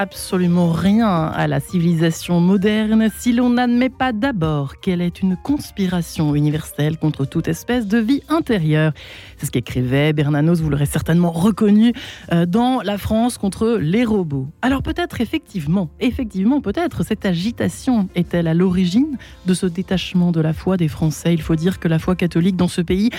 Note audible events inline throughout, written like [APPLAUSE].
absolument rien à la civilisation moderne si l'on n'admet pas d'abord qu'elle est une conspiration universelle contre toute espèce de vie intérieure. C'est ce qu'écrivait Bernanos, vous l'aurez certainement reconnu, euh, dans La France contre les robots. Alors peut-être effectivement, effectivement peut-être, cette agitation est-elle à l'origine de ce détachement de la foi des Français Il faut dire que la foi catholique dans ce pays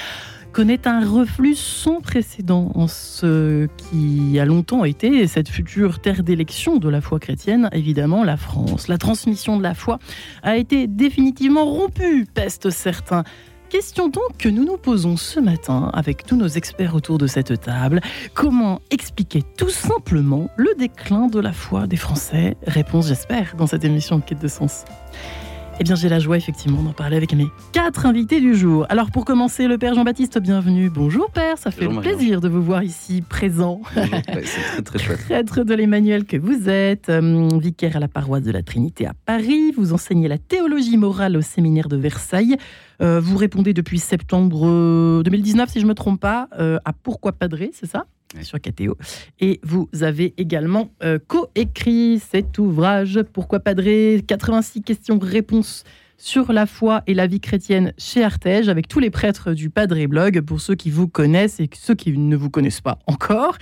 connaît un reflux sans précédent en ce qui a longtemps été cette future terre d'élection de la foi chrétienne, évidemment la France. La transmission de la foi a été définitivement rompue, peste certains. Question donc que nous nous posons ce matin avec tous nos experts autour de cette table. Comment expliquer tout simplement le déclin de la foi des Français? Réponse, j'espère, dans cette émission Quête de sens. Eh bien, j'ai la joie effectivement d'en parler avec mes quatre invités du jour. Alors, pour commencer, le Père Jean-Baptiste, bienvenue. Bonjour Père, ça fait plaisir de vous voir ici présent. c'est très très [LAUGHS] chouette. Prêtre de l'Emmanuel que vous êtes, euh, vicaire à la paroisse de la Trinité à Paris. Vous enseignez la théologie morale au séminaire de Versailles. Euh, vous répondez depuis septembre 2019, si je ne me trompe pas, euh, à Pourquoi Padré, c'est ça? Sur KTO. Et vous avez également euh, coécrit cet ouvrage, Pourquoi Padré 86 questions-réponses sur la foi et la vie chrétienne chez Artege, avec tous les prêtres du Padré Blog, pour ceux qui vous connaissent et ceux qui ne vous connaissent pas encore.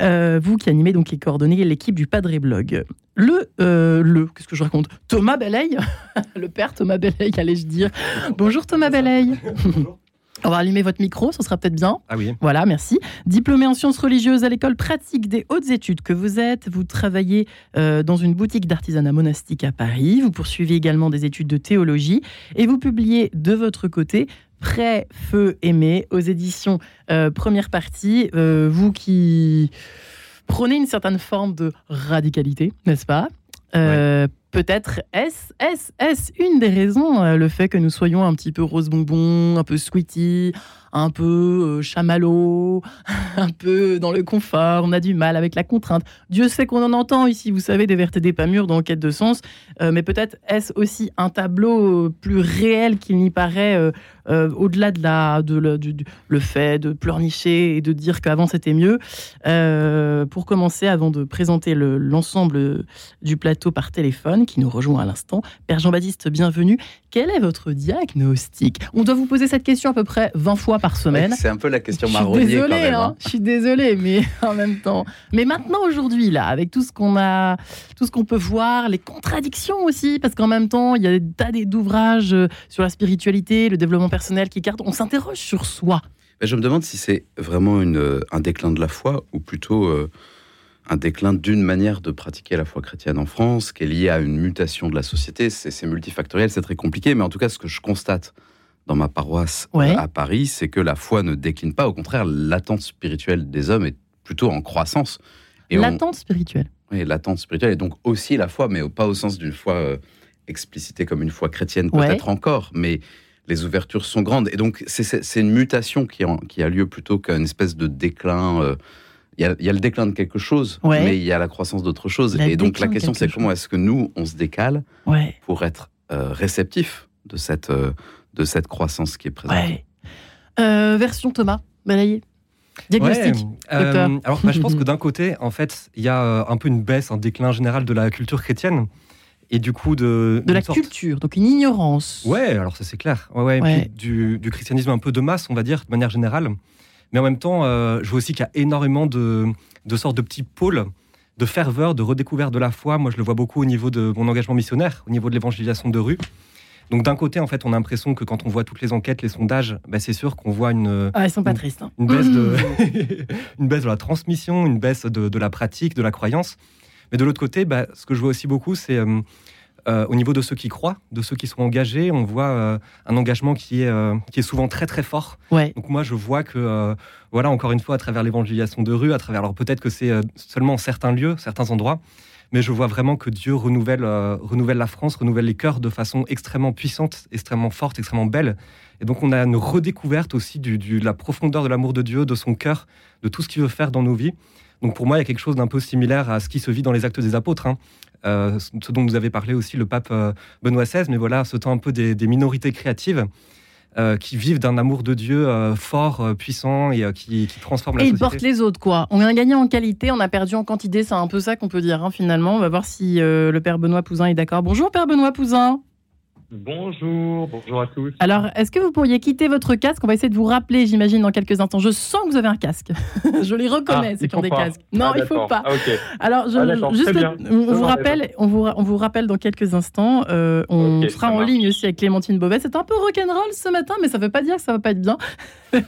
Euh, vous qui animez donc et coordonnez l'équipe du Padré Blog. Le, euh, le qu'est-ce que je raconte? Thomas Belley, [LAUGHS] le père Thomas Belley, allais-je dire? Bonjour Thomas Belley. [LAUGHS] On va allumer votre micro, ce sera peut-être bien. Ah oui. Voilà, merci. Diplômé en sciences religieuses à l'école pratique des hautes études que vous êtes, vous travaillez euh, dans une boutique d'artisanat monastique à Paris. Vous poursuivez également des études de théologie et vous publiez de votre côté Prêt, Feu, Aimé aux éditions euh, Première Partie. Euh, vous qui prenez une certaine forme de radicalité, n'est-ce pas? Peut-être est-ce est, est une des raisons, le fait que nous soyons un petit peu rose bonbon, un peu sweetie, un peu euh, chamallow, [LAUGHS] un peu dans le confort, on a du mal avec la contrainte. Dieu sait qu'on en entend ici, vous savez, des vertes et des pas mûres dans Quête de sens, euh, mais peut-être est-ce aussi un tableau euh, plus réel qu'il n'y paraît, au-delà de, la, de, le fait de pleurnicher et de dire qu'avant c'était mieux. pour commencer, avant de présenter l'ensemble du plateau par téléphone qui nous rejoint à l'instant, Père Jean-Baptiste, bienvenue. Quel est votre diagnostic? On doit vous poser cette question à peu près 20 fois par semaine. c'est un peu la question marronnier quand même. Hein. Hein. Je suis désolée, mais [LAUGHS] en même temps. Mais maintenant, aujourd'hui, là, avec tout ce qu'on a, tout ce qu'on peut voir, les contradictions aussi, parce qu'en même temps, il y a des tas d'ouvrages euh, sur la spiritualité, le développement personnel qui carte. On s'interroge sur soi. Je me demande si c'est vraiment une, euh, un déclin de la foi ou plutôt euh, un déclin d'une manière de pratiquer la foi chrétienne en France, qui est liée à une mutation de la société. C'est multifactoriel, c'est très compliqué, mais en tout cas, ce que je constate dans ma paroisse euh, à Paris, c'est que la foi ne décline pas. Au contraire, l'attente spirituelle des hommes est plutôt en croissance. L'attente spirituelle Oui, l'attente spirituelle, et donc aussi la foi, mais pas au sens d'une foi euh, explicitée comme une foi chrétienne, peut-être encore, mais les ouvertures sont grandes. Et donc, c'est une mutation qui, qui, a lieu plutôt qu'une espèce de déclin. Euh, il y, a, le déclin de quelque chose, mais il y a la croissance d'autre chose. et donc, la question, c'est comment est-ce que nous, on se décale pour être réceptif de cette, de cette croissance qui est présente. Euh, version Thomas, balayé. Diagnostic. Euh, alors, bah, je pense [LAUGHS] que d'un côté, en fait, il y a euh, un peu une baisse, un déclin général de la culture chrétienne. Et du coup, de. De la culture, donc une ignorance. Ouais, alors ça c'est clair. Ouais, ouais, du, christianisme un peu de masse, on va dire, de manière générale. Mais en même temps, je vois aussi qu'il y a énormément de, de sortes de petits pôles de ferveur, de redécouverte de la foi. Moi, je le vois beaucoup au niveau de mon engagement missionnaire, au niveau de l'évangélisation de rue. Donc d'un côté, en fait, on a l'impression que quand on voit toutes les enquêtes, les sondages, bah, c'est sûr qu'on voit une, ah, sont pas tristes, hein. une, baisse de, [LAUGHS] [LAUGHS] une baisse de la transmission, une baisse de, la pratique, de la croyance. Mais de l'autre côté, bah, ce que je vois aussi beaucoup, c'est euh, euh, au niveau de ceux qui croient, de ceux qui sont engagés, on voit euh, un engagement qui est, qui est souvent très très fort. Donc moi, je vois que, voilà, encore une fois, à travers l'évangélisation de rue, à travers, alors peut-être que c'est seulement certains lieux, certains endroits, mais je vois vraiment que Dieu renouvelle, euh, renouvelle la France, renouvelle les cœurs de façon extrêmement puissante, extrêmement forte, extrêmement belle. Et donc on a une redécouverte aussi du, de la profondeur de l'amour de Dieu, de son cœur, de tout ce qu'il veut faire dans nos vies. Donc pour moi, il y a quelque chose d'un peu similaire à ce qui se vit dans les actes des apôtres. Hein. Euh, ce dont nous avait parlé aussi le pape euh, Benoît XVI, mais voilà, ce temps un peu des, minorités créatives. Euh, qui vivent d'un amour de Dieu euh, fort, euh, puissant et qui, qui, transforme la et société. Et ils portent les autres, quoi. On a gagné en qualité, on a perdu en quantité, c'est un peu ça qu'on peut dire, hein, finalement. On va voir si le père Benoît Pouzin est d'accord. Bonjour, père Benoît Pouzin. Bonjour, bonjour à tous. Alors, est-ce que vous pourriez quitter votre casque? On va essayer de vous rappeler, j'imagine, dans quelques instants. Je sens que vous avez un casque. [LAUGHS] je les reconnais, ah, ceux qui ont des casques. Non, ah, il ne faut pas. Ah, Alors, je, juste, on, vous rappelle, on, vous, on vous rappelle dans quelques instants. Euh, on sera en ligne aussi avec Clémentine Beauvais. C'est un peu rock'n'roll ce matin, mais ça ne veut pas dire que ça ne va pas être bien. [LAUGHS]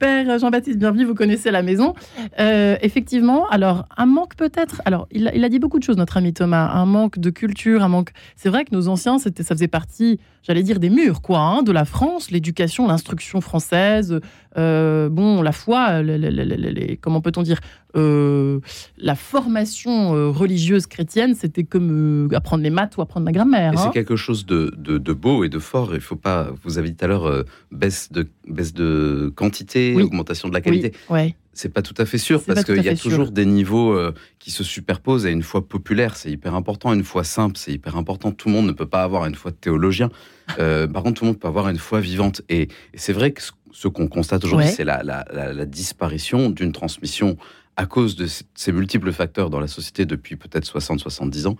Père Jean-Baptiste, bienvenue, vous connaissez la maison. Euh, effectivement, alors, un manque peut-être. Alors, il a, il a dit beaucoup de choses, notre ami Thomas. Un manque de culture, un manque. C'est vrai que nos anciens, c'était ça faisait partie, j'allais dire, des murs, quoi, hein, de la France, l'éducation, l'instruction française, euh, bon, la foi, les, comment peut-on dire, euh, la formation euh, religieuse chrétienne, c'était comme apprendre les maths ou apprendre la grammaire. c'est hein. quelque chose de, de, beau et de fort. Il faut pas, vous avez dit tout à l'heure, baisse de baisse de quantité, augmentation de la qualité. Oui, ouais. C'est pas tout à fait sûr parce qu'il y a toujours des niveaux qui se superposent à une foi populaire. C'est hyper important. Une foi simple, c'est hyper important. Tout le monde ne peut pas avoir une foi de théologien. [LAUGHS] par contre, tout le monde peut avoir une foi vivante. Et, et c'est vrai que ce qu'on constate aujourd'hui, c'est la, disparition d'une transmission à cause de ces multiples facteurs dans la société depuis peut-être 60-70 ans,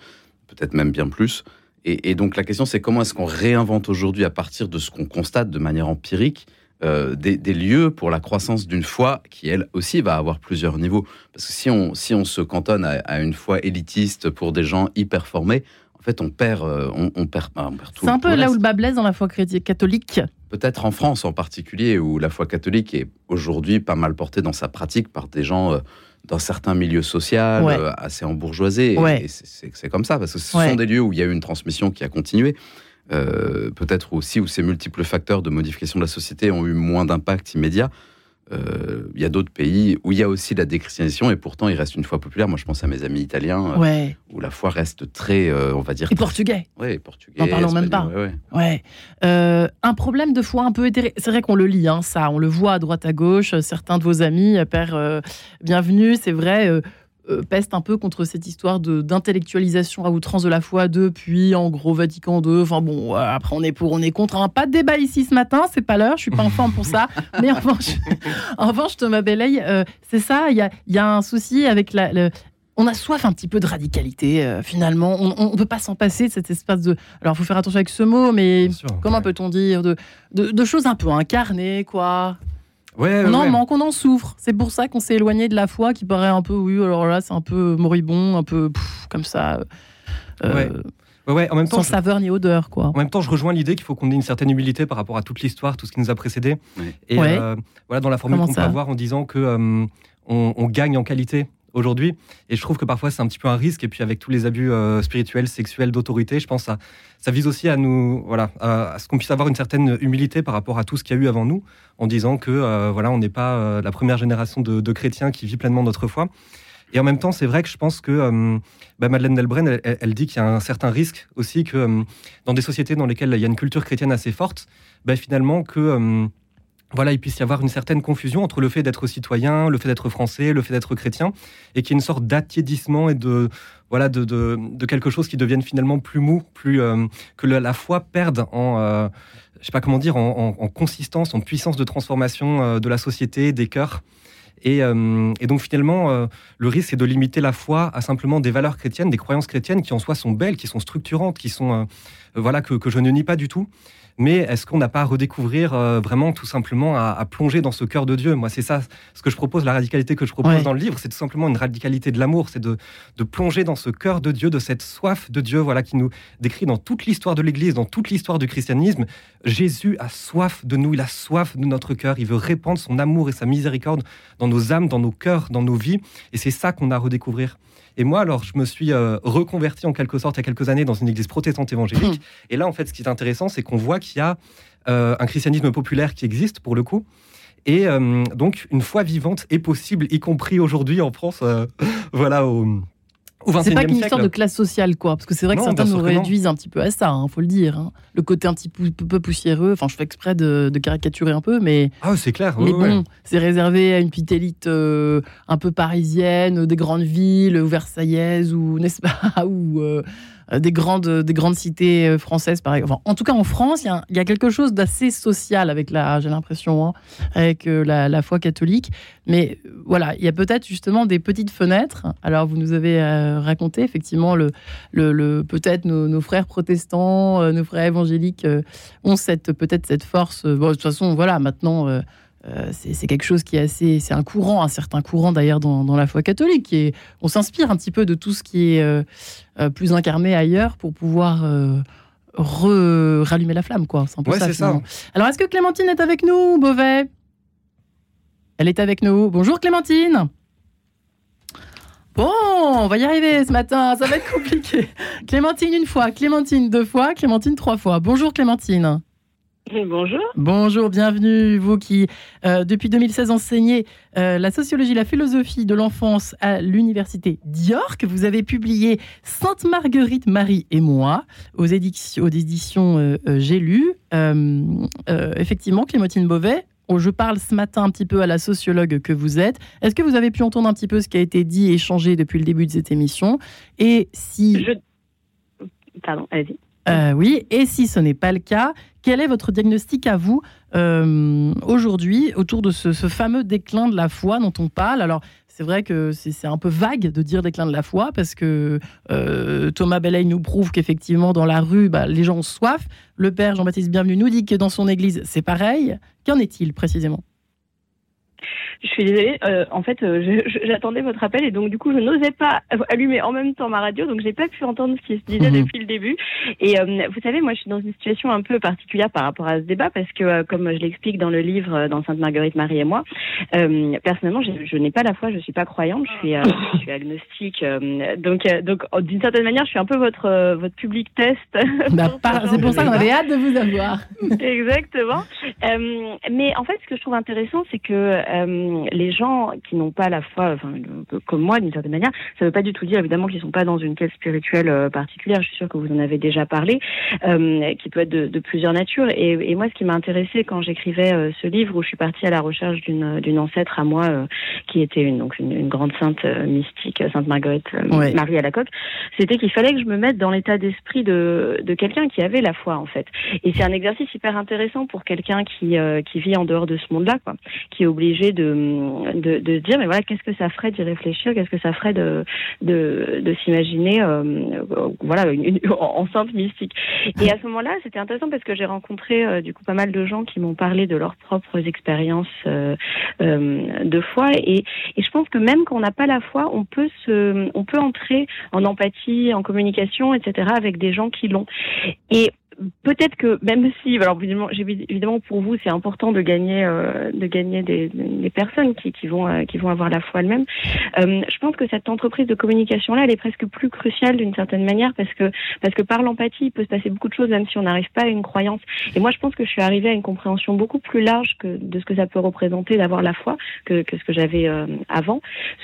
peut-être même bien plus. Et, donc la question, c'est comment est-ce qu'on réinvente aujourd'hui, à partir de ce qu'on constate de manière empirique, euh, des, lieux pour la croissance d'une foi qui, elle aussi, va avoir plusieurs niveaux. Parce que si on, si on se cantonne à, à une foi élitiste pour des gens hyper formés, en fait, on perd, euh, on, perd, on perd tout. C'est un peu là où le bas blesse dans la foi catholique. Peut-être en France en particulier, où la foi catholique est aujourd'hui pas mal portée dans sa pratique par des gens euh, dans certains milieux sociaux assez embourgeoisés. Et, c'est comme ça, parce que ce sont des lieux où il y a eu une transmission qui a continué. Peut-être aussi où ces multiples facteurs de modification de la société ont eu moins d'impact immédiat. Euh, il y a d'autres pays où il y a aussi la déchristianisation et pourtant il reste une foi populaire. Moi, je pense à mes amis italiens euh, où la foi reste très, euh, on va dire. Et portugais. Oui, portugais. En parlant même pas. Ouais. un problème de foi un peu éthéré. C'est vrai qu'on le lit, hein, ça, on le voit à droite à gauche. Certains de vos amis, Père, bienvenue. C'est vrai euh, peste un peu contre cette histoire d'intellectualisation à outrance de la foi depuis en gros Vatican II. Enfin bon, après on est pour, on est contre. un Pas de débat ici ce matin, c'est pas l'heure, je suis pas en forme pour ça. [LAUGHS] Mais en revanche, en revanche Thomas Belley, euh, c'est ça, il y a, y a, un souci avec la, on a soif un petit peu de radicalité, euh, finalement. On ne peut pas s'en passer de cet espace de. Alors, il faut faire attention avec ce mot, mais comment peut-on dire de, de, choses un peu incarnées, quoi. Ouais, on en manque, on en souffre. C'est pour ça qu'on s'est éloigné de la foi qui paraît un peu, oui, alors là, c'est un peu moribond, un peu comme ça. Euh, ouais. en même temps, sans saveur ni odeur, quoi. En même temps, je rejoins l'idée qu'il faut qu'on ait une certaine humilité par rapport à toute l'histoire, tout ce qui nous a précédé. Et euh, voilà, dans la formule qu'on peut avoir en disant que euh, on, gagne en qualité aujourd'hui. Et je trouve que parfois c'est un petit peu un risque. Et puis avec tous les abus euh, spirituels, sexuels, d'autorité, je pense que ça, ça vise aussi à nous, voilà, à, ce qu'on puisse avoir une certaine humilité par rapport à tout ce qu'il y a eu avant nous, en disant que euh, voilà, on n'est pas euh, la première génération de, chrétiens qui vit pleinement notre foi. Et en même temps, c'est vrai que je pense que bah, Madeleine Delbrun, elle, dit qu'il y a un certain risque aussi que dans des sociétés dans lesquelles il y a une culture chrétienne assez forte, bah, finalement que voilà, il puisse y avoir une certaine confusion entre le fait d'être citoyen, le fait d'être français, le fait d'être chrétien, et qu'il y ait une sorte d'attiédissement et de voilà de, de, quelque chose qui devienne finalement plus mou, plus euh, que la, foi perde en euh, je sais pas comment dire en, consistance, en puissance de transformation euh, de la société, des cœurs. Et, et donc finalement, le risque c'est de limiter la foi à simplement des valeurs chrétiennes, des croyances chrétiennes qui en soi sont belles, qui sont structurantes, qui sont voilà que, que je ne nie pas du tout mais est-ce qu'on n'a pas à redécouvrir euh, vraiment tout simplement à, plonger dans ce cœur de Dieu? Moi, c'est ça ce que je propose, la radicalité que je propose dans le livre, c'est tout simplement une radicalité de l'amour, c'est de, de, plonger dans ce cœur de Dieu, de cette soif de Dieu, voilà, qui nous décrit dans toute l'histoire de l'Église, dans toute l'histoire du christianisme. Jésus a soif de nous, il a soif de notre cœur, il veut répandre son amour et sa miséricorde dans nos âmes, dans nos cœurs, dans nos vies, et c'est ça qu'on a à redécouvrir. Et moi, alors, je me suis euh, reconverti en quelque sorte il y a quelques années dans une église protestante évangélique. [CLEARS THROAT] Et là, en fait, ce qui est intéressant, c'est qu'on voit qu'il y a euh, un christianisme populaire qui existe pour le coup. Et euh, donc, une foi vivante est possible, y compris aujourd'hui en France, [LAUGHS] voilà, au, c'est pas qu'une histoire de classe sociale, quoi. Parce que c'est vrai que certains nous réduisent un petit peu à ça, il hein, faut le dire. Hein. Le côté un petit peu, poussiéreux. Enfin, je fais exprès de, caricaturer un peu, mais. Ah, c'est clair. Mais bon, c'est réservé à une petite élite euh, un peu parisienne, des grandes villes, ou versaillaises, ou n'est-ce pas, [LAUGHS] ou. Euh, des, grandes, des grandes cités françaises, par exemple. en tout cas, en France, il y, a quelque chose d'assez social avec la, j'ai l'impression, hein, avec la, foi catholique. Mais voilà, il y a peut-être justement des petites fenêtres. Alors, vous nous avez raconté effectivement le, le, peut-être nos, frères protestants, nos frères évangéliques ont cette peut-être cette force. de toute façon, voilà, maintenant euh, c'est quelque chose qui est assez, c'est un courant, un certain courant d'ailleurs dans, la foi catholique. Et on s'inspire un petit peu de tout ce qui est euh, euh, plus incarné ailleurs pour pouvoir rallumer la flamme, quoi. C'est un ça, ça. Alors, est-ce que Clémentine est avec nous, Beauvais? Elle est avec nous. Bonjour Clémentine. Bon, on va y arriver ce matin, ça va être compliqué. [LAUGHS] Clémentine une fois, Clémentine deux fois, Clémentine trois fois. Bonjour Clémentine. [LAUGHS] Bonjour. Bonjour, bienvenue. Vous qui, euh, depuis 2016, enseignez euh, la sociologie, la philosophie de l'enfance à l'université d'York. Vous avez publié Sainte Marguerite, Marie et moi aux éditions, aux éditions euh, J'ai lu. effectivement, Clémentine Beauvais, oh, je parle ce matin un petit peu à la sociologue que vous êtes. Est-ce que vous avez pu entendre un petit peu ce qui a été dit et échangé depuis le début de cette émission? Et si... Pardon, allez-y. Euh, oui, et si ce n'est pas le cas, quel est votre diagnostic à vous euh, aujourd'hui autour de ce, fameux déclin de la foi dont on parle? Alors, c'est vrai que c'est un peu vague de dire déclin de la foi parce que euh, Thomas Bellay nous prouve qu'effectivement dans la rue, bah, les gens ont soif. Le père Jean-Baptiste Bienvenu nous dit que dans son église, c'est pareil. Qu'en est-il précisément? Je suis désolée. Euh, en fait, euh, j'attendais votre appel et donc du coup, je n'osais pas allumer en même temps ma radio, donc j'ai pas pu entendre ce qui se disait mhm. depuis le début. Et euh, vous savez, moi, je suis dans une situation un peu particulière par rapport à ce débat parce que, comme je l'explique dans le livre, dans Sainte Marguerite Marie et moi, personnellement, je, n'ai pas la foi, je suis pas croyante, je suis, je suis agnostique. donc, donc, oh, d'une certaine manière, je suis un peu votre votre public test. [LAUGHS] Bah, c'est pour ça qu'on avait hâte de vous avoir. [LAUGHS] Exactement. mais en fait, ce que je trouve intéressant, c'est que les gens qui n'ont pas la foi, enfin, comme moi d'une certaine manière, ça ne veut pas du tout dire évidemment qu'ils ne sont pas dans une quête spirituelle euh, particulière. Je suis sûre que vous en avez déjà parlé, euh, qui peut être de, plusieurs natures. Et, moi, ce qui m'a intéressé quand j'écrivais euh, ce livre, où je suis partie à la recherche d'une ancêtre à moi, qui était une, donc une, grande sainte mystique, Sainte Marguerite Marie à la coque, c'était qu'il fallait que je me mette dans l'état d'esprit de, de quelqu'un qui avait la foi en fait. Et c'est un exercice hyper intéressant pour quelqu'un qui, qui vit en dehors de ce monde-là, quoi, qui est obligé de de, de dire, mais voilà, qu'est-ce que ça ferait d'y réfléchir, qu'est-ce que ça ferait de, de, de s'imaginer, euh, voilà, une, [LAUGHS] en simple mystique? Et à ce moment-là, c'était intéressant parce que j'ai rencontré euh, du coup pas mal de gens qui m'ont parlé de leurs propres expériences euh, de foi. Et, et je pense que même quand on n'a pas la foi, on peut se, on peut entrer en empathie, en communication, etc. avec des gens qui l'ont. Et peut-être que même si, alors évidemment, pour vous c'est important de gagner, euh, de gagner des, des personnes qui, qui vont, euh, qui vont avoir la foi elles-mêmes. Euh, je pense que cette entreprise de communication là, elle est presque plus cruciale d'une certaine manière parce que parce que par l'empathie, il peut se passer beaucoup de choses même si on n'arrive pas à une croyance. Et moi, je pense que je suis arrivée à une compréhension beaucoup plus large que de ce que ça peut représenter d'avoir la foi que, que ce que j'avais avant,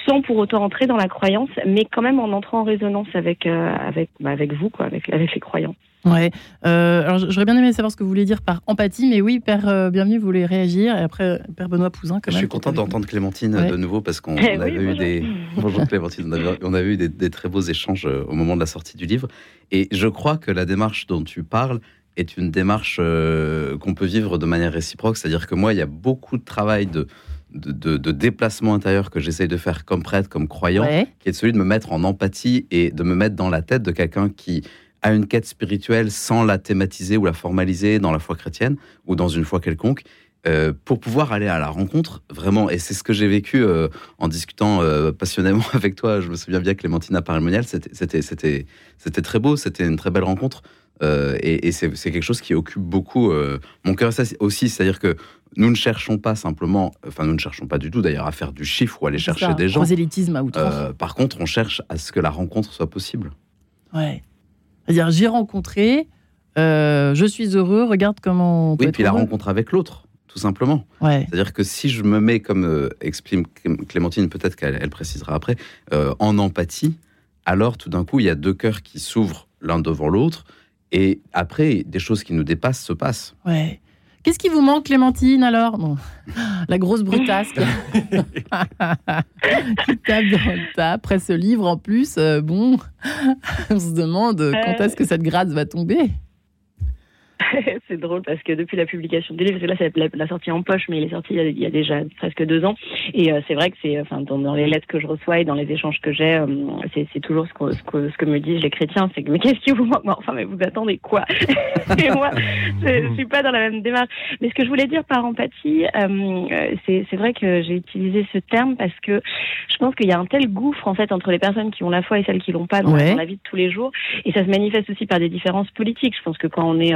sans pour autant entrer dans la croyance, mais quand même en entrant en résonance avec avec bah, avec vous, quoi, avec avec les croyants. Ouais. Euh, alors j'aurais bien aimé savoir ce que vous voulez dire par empathie, mais oui, Père euh, Bienvenue, vous voulez réagir, et après Père Benoît Pouzin. Quand Je suis content d'entendre Clémentine de nouveau parce qu'on eh avait eu des [LAUGHS] bonjour Clémentine, on avait, eu des, très beaux échanges euh, au moment de la sortie du livre, et je crois que la démarche dont tu parles est une démarche qu'on peut vivre de manière réciproque, c'est-à-dire que moi, il y a beaucoup de travail de de, déplacement intérieur que j'essaye de faire comme prêtre, comme croyant, qui est celui de me mettre en empathie et de me mettre dans la tête de quelqu'un qui à une quête spirituelle sans la thématiser ou la formaliser dans la foi chrétienne ou dans une foi quelconque, euh, pour pouvoir aller à la rencontre, vraiment, et c'est ce que j'ai vécu euh, en discutant euh, passionnément [LAUGHS] avec toi, je me souviens bien Clémentina Parimonial, c'était très beau, c'était une très belle rencontre, et, c'est quelque chose qui occupe beaucoup mon cœur aussi, c'est-à-dire que nous ne cherchons pas simplement, enfin nous ne cherchons pas du tout d'ailleurs à faire du chiffre ou aller chercher des gens. Prosélytisme à outrance. par contre, on cherche à ce que la rencontre soit possible. Ouais. C'est-à-dire, j'ai rencontré, euh, je suis heureux, regarde comment. On oui, puis la rencontre avec l'autre, tout simplement. Ouais. C'est-à-dire que si je me mets, comme euh, exprime Clémentine, peut-être qu'elle précisera après, euh, en empathie, alors tout d'un coup, il y a deux cœurs qui s'ouvrent l'un devant l'autre, et après, des choses qui nous dépassent se passent. Ouais. Qu'est-ce qui vous manque, Clémentine, alors? La grosse brutasse [LAUGHS] qui tape dans le tas. Après ce livre, en plus, euh, bon, [LAUGHS] on se demande quand est-ce que cette grade va tomber? [LAUGHS] c'est drôle parce que depuis la publication du livre, là c'est la, sortie en poche, mais il est sorti il y a, déjà presque deux ans. Et euh, c'est vrai que c'est, enfin, dans, les lettres que je reçois et dans les échanges que j'ai, euh, c'est toujours ce que, ce, que, ce que me disent les chrétiens, c'est que mais qu'est-ce qui vous [LAUGHS] manque Enfin, mais vous attendez quoi? [LAUGHS] Et moi, je, suis pas dans la même démarche. Mais ce que je voulais dire par empathie, euh, c'est vrai que j'ai utilisé ce terme parce que je pense qu'il y a un tel gouffre en fait entre les personnes qui ont la foi et celles qui l'ont pas dans, dans, la vie de tous les jours, et ça se manifeste aussi par des différences politiques. Je pense que quand on est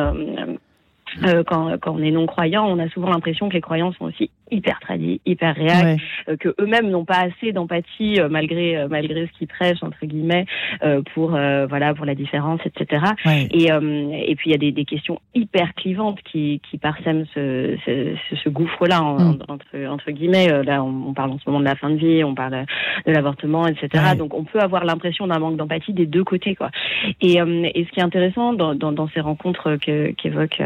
euh, quand, quand, on est non croyant, on a souvent l'impression que les croyants sont aussi hyper tradis, hyper réels, euh, que eux-mêmes n'ont pas assez d'empathie euh, malgré euh, malgré ce qu'ils prêchent entre guillemets pour voilà pour la différence, etc. Et et puis il y a des, des, questions hyper clivantes qui qui parsèment ce ce, ce gouffre-là mm. entre entre guillemets. Là, on, parle en ce moment de la fin de vie, on parle de l'avortement, etc. Donc on peut avoir l'impression d'un manque d'empathie des deux côtés, quoi. Et et ce qui est intéressant dans dans, dans ces rencontres que qu'évoque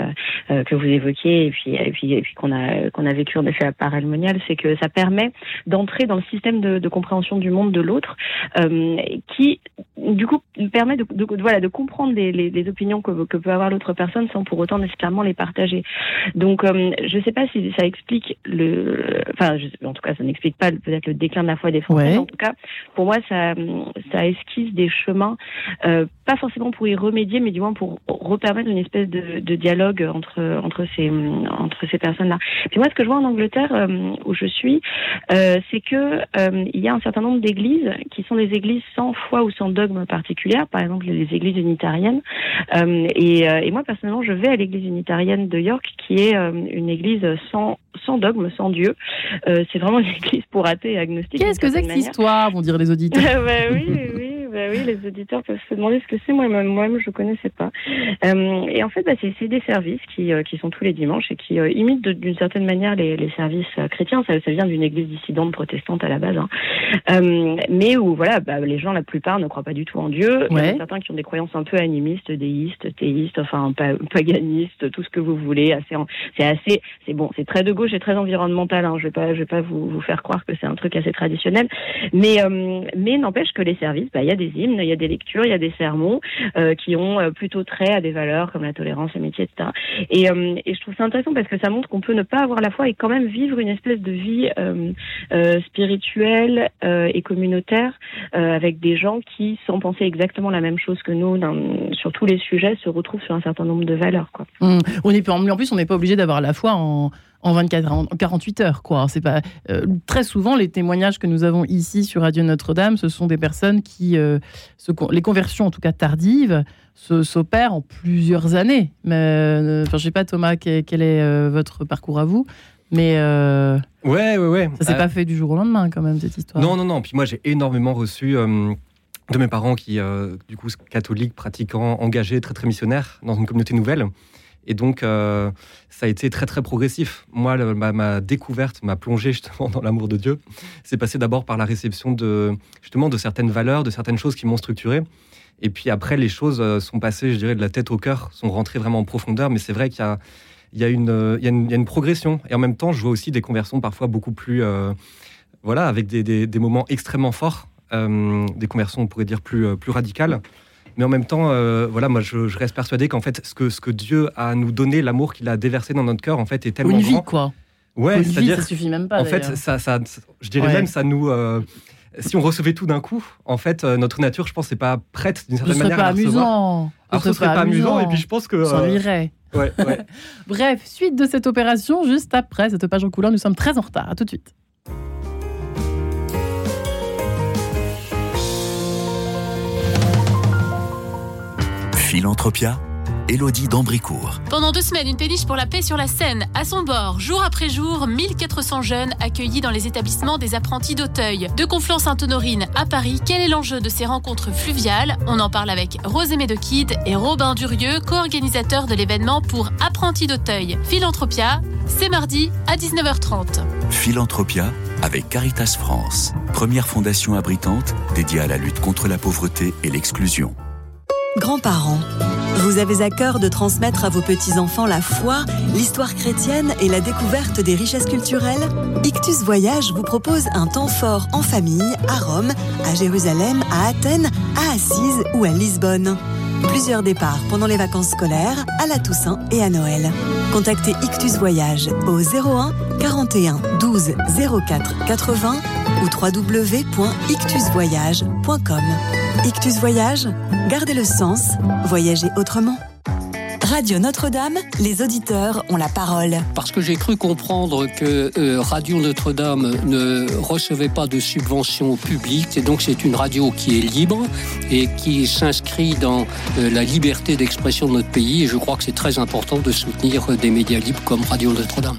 que vous évoquiez et puis et puis et puis qu'on a qu'on a vécu en effet paralmonial, c'est que ça permet d'entrer dans le système de, de, compréhension du monde de l'autre, euh, qui du coup permet de, de, voilà de comprendre les, les, les opinions que, que, peut avoir l'autre personne sans pour autant nécessairement les partager. Donc euh, je ne sais pas si ça explique le, enfin en tout cas ça n'explique pas peut-être le déclin de la foi des Français. En tout cas pour moi ça ça esquisse des chemins, euh, pas forcément pour y remédier, mais du moins pour repermettre une espèce de, de dialogue entre entre ces entre ces personnes là. Puis moi ce que je vois en Angleterre euh, où je suis, euh, c'est que euh, il y a un certain nombre d'églises qui sont des églises sans foi ou sans dogme particulier, par exemple les églises unitariennes. Et, et, moi personnellement, je vais à l'église unitarienne de York, qui est une église sans sans dogme, sans Dieu. c'est vraiment une église pour athées et agnostiques. Qu'est-ce que c'est que cette histoire, vont dire les auditeurs [LAUGHS] bah oui, oui. Bah oui, les auditeurs peuvent se demander ce que c'est. Moi-même, moi-même, je connaissais pas. Euh, et en fait, bah, c'est, des services qui, euh, qui sont tous les dimanches et qui euh, imitent d'une certaine manière les, les services chrétiens. Ça, ça vient d'une église dissidente protestante à la base, hein. mais où voilà, bah, les gens, la plupart, ne croient pas du tout en Dieu. Il y a certains qui ont des croyances un peu animistes, déistes, théistes, enfin paganistes, tout ce que vous voulez. C'est assez, c'est bon, c'est très de gauche et très environnemental. Hein. Je vais pas, je vais pas vous, vous faire croire que c'est un truc assez traditionnel, mais mais n'empêche que les services, bah, il y a des hymnes, il y a des lectures, il y a des sermons euh, qui ont euh, plutôt trait à des valeurs comme la tolérance, l'amitié, etc. Et, euh, et je trouve ça intéressant parce que ça montre qu'on peut ne pas avoir la foi et quand même vivre une espèce de vie spirituelle et communautaire avec des gens qui, sans penser exactement la même chose que nous sur tous les sujets, se retrouvent sur un certain nombre de valeurs. Mmh. On en plus, on n'est pas obligé d'avoir la foi en en 24 en 48 heures quoi. C'est pas euh, très souvent les témoignages que nous avons ici sur Radio Notre-Dame ce sont des personnes qui euh, les conversions en tout cas tardives s'opèrent en plusieurs années. Mais euh, enfin je sais pas Thomas quel, est votre parcours à vous mais ouais ouais ouais. ça s'est pas fait du jour au lendemain quand même cette histoire. Non non non. Puis moi j'ai énormément reçu de mes parents qui du coup catholiques pratiquants engagés très très missionnaires dans une communauté nouvelle et donc, euh, ça a été très, très progressif. Moi, ma, découverte, ma plongée justement [LAUGHS] dans l'amour de Dieu, c'est passé d'abord par la réception de, justement, de certaines valeurs, de certaines choses qui m'ont structuré. Et puis après, les choses euh, sont passées, je dirais, de la tête au cœur, sont rentrées vraiment en profondeur. Mais c'est vrai qu'il y a, une, progression. Et en même temps, je vois aussi des conversions parfois beaucoup plus, euh, voilà, avec des, des, moments extrêmement forts, des conversions, on pourrait dire, plus, plus radicales. Mais en même temps, euh, voilà, moi, je, reste persuadé qu'en fait, ce que, ce que Dieu a nous donné, l'amour qu'il a déversé dans notre cœur, en fait, est tellement une vie, quoi. Ouais, c'est-à-dire, ça suffit même pas. En fait, ça, ça, je dirais même, ça nous. Euh, si on recevait tout d'un coup, en fait, euh, notre nature, je pense, n'est pas prête d'une certaine manière pas à amusant. Alors, ce serait pas amusant. Et puis, je pense que. Ça irait. Ouais, ouais. [LAUGHS] Bref, suite de cette opération, juste après cette page en couleur, nous sommes très en retard. À tout de suite. Philanthropia, Elodie d'Ambricourt. Pendant deux semaines, une péniche pour la paix sur la Seine. À son bord, jour après jour, 1400 jeunes accueillis dans les établissements des apprentis d'Auteuil. De Conflans-Sainte-Honorine à Paris, quel est l'enjeu de ces rencontres fluviales? On en parle avec Rosé Médokid et Robin Durieux, co-organisateurs de l'événement pour Apprentis d'Auteuil. Philanthropia, c'est mardi à 19h30. Philanthropia avec Caritas France, première fondation abritante dédiée à la lutte contre la pauvreté et l'exclusion. Grands-parents Vous avez à cœur de transmettre à vos petits-enfants la foi, l'histoire chrétienne et la découverte des richesses culturelles? Ictus Voyage vous propose un temps fort en famille à Rome, à Jérusalem, à Athènes, à Assise ou à Lisbonne. Plusieurs départs pendant les vacances scolaires, à la Toussaint et à Noël. Contactez Ictus Voyage au 01 41 12 04 80 ou www.ictusvoyage.com. Ictus Voyage, gardez le sens, voyagez autrement. Radio Notre-Dame, les auditeurs ont la parole. Parce que j'ai cru comprendre que euh, Radio Notre-Dame ne recevait pas de subventions publiques, et donc c'est une radio qui est libre et qui s'inscrit dans euh, la liberté d'expression de notre pays, et je crois que c'est très important de soutenir des médias libres comme Radio Notre-Dame.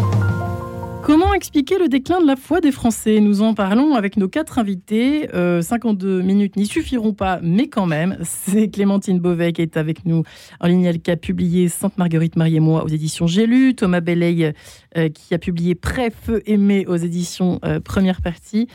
Comment expliquer le déclin de la foi des Français? Nous en parlons avec nos quatre invités. 52 euh, minutes n'y suffiront pas, mais quand même. [LAUGHS] C'est Clémentine Beauvais qui est avec nous en ligne, elle qui a publié Sainte Marguerite Marie et moi aux éditions J'ai lu. Thomas Belley euh, qui a publié Prêt, Feu, Aimé aux éditions euh, Première Partie,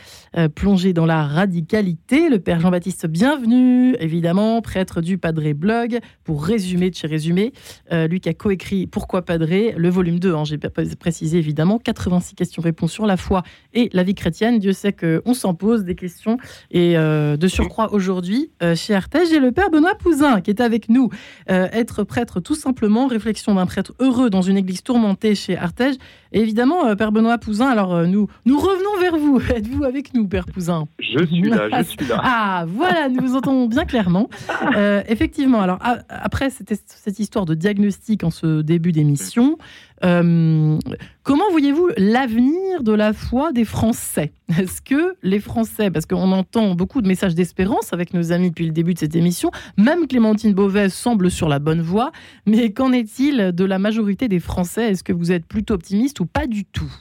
Plongé dans la radicalité. Le Père Jean-Baptiste Bienvenu, évidemment, prêtre du Padré Blog, pour résumer de chez Résumé. lui qui a coécrit Pourquoi Padré, le volume 2, hein, j'ai précisé évidemment, 80 86 questions-réponses sur la foi et la vie chrétienne. Dieu sait qu'on s'en pose des questions. Et euh, de surcroît, aujourd'hui, euh, chez Artege, j'ai le Père Benoît Pouzin qui est avec nous. Euh, être prêtre, tout simplement, réflexion d'un prêtre heureux dans une église tourmentée chez Artege. Et évidemment, Père Benoît Pouzin, alors nous, nous revenons vers vous. [LAUGHS] Êtes-vous avec nous, Père Pouzin Je suis là, je suis là. Ah, voilà, nous vous entendons bien clairement. [LAUGHS] effectivement, alors après cette histoire de diagnostic en ce début d'émission, euh, comment voyez-vous l'avenir de la foi des Français? Est-ce que les Français, parce qu'on entend beaucoup de messages d'espérance avec nos amis depuis le début de cette émission, même Clémentine Beauvais semble sur la bonne voie, mais qu'en est-il de la majorité des Français? Est-ce que vous êtes plutôt optimiste ou pas du tout?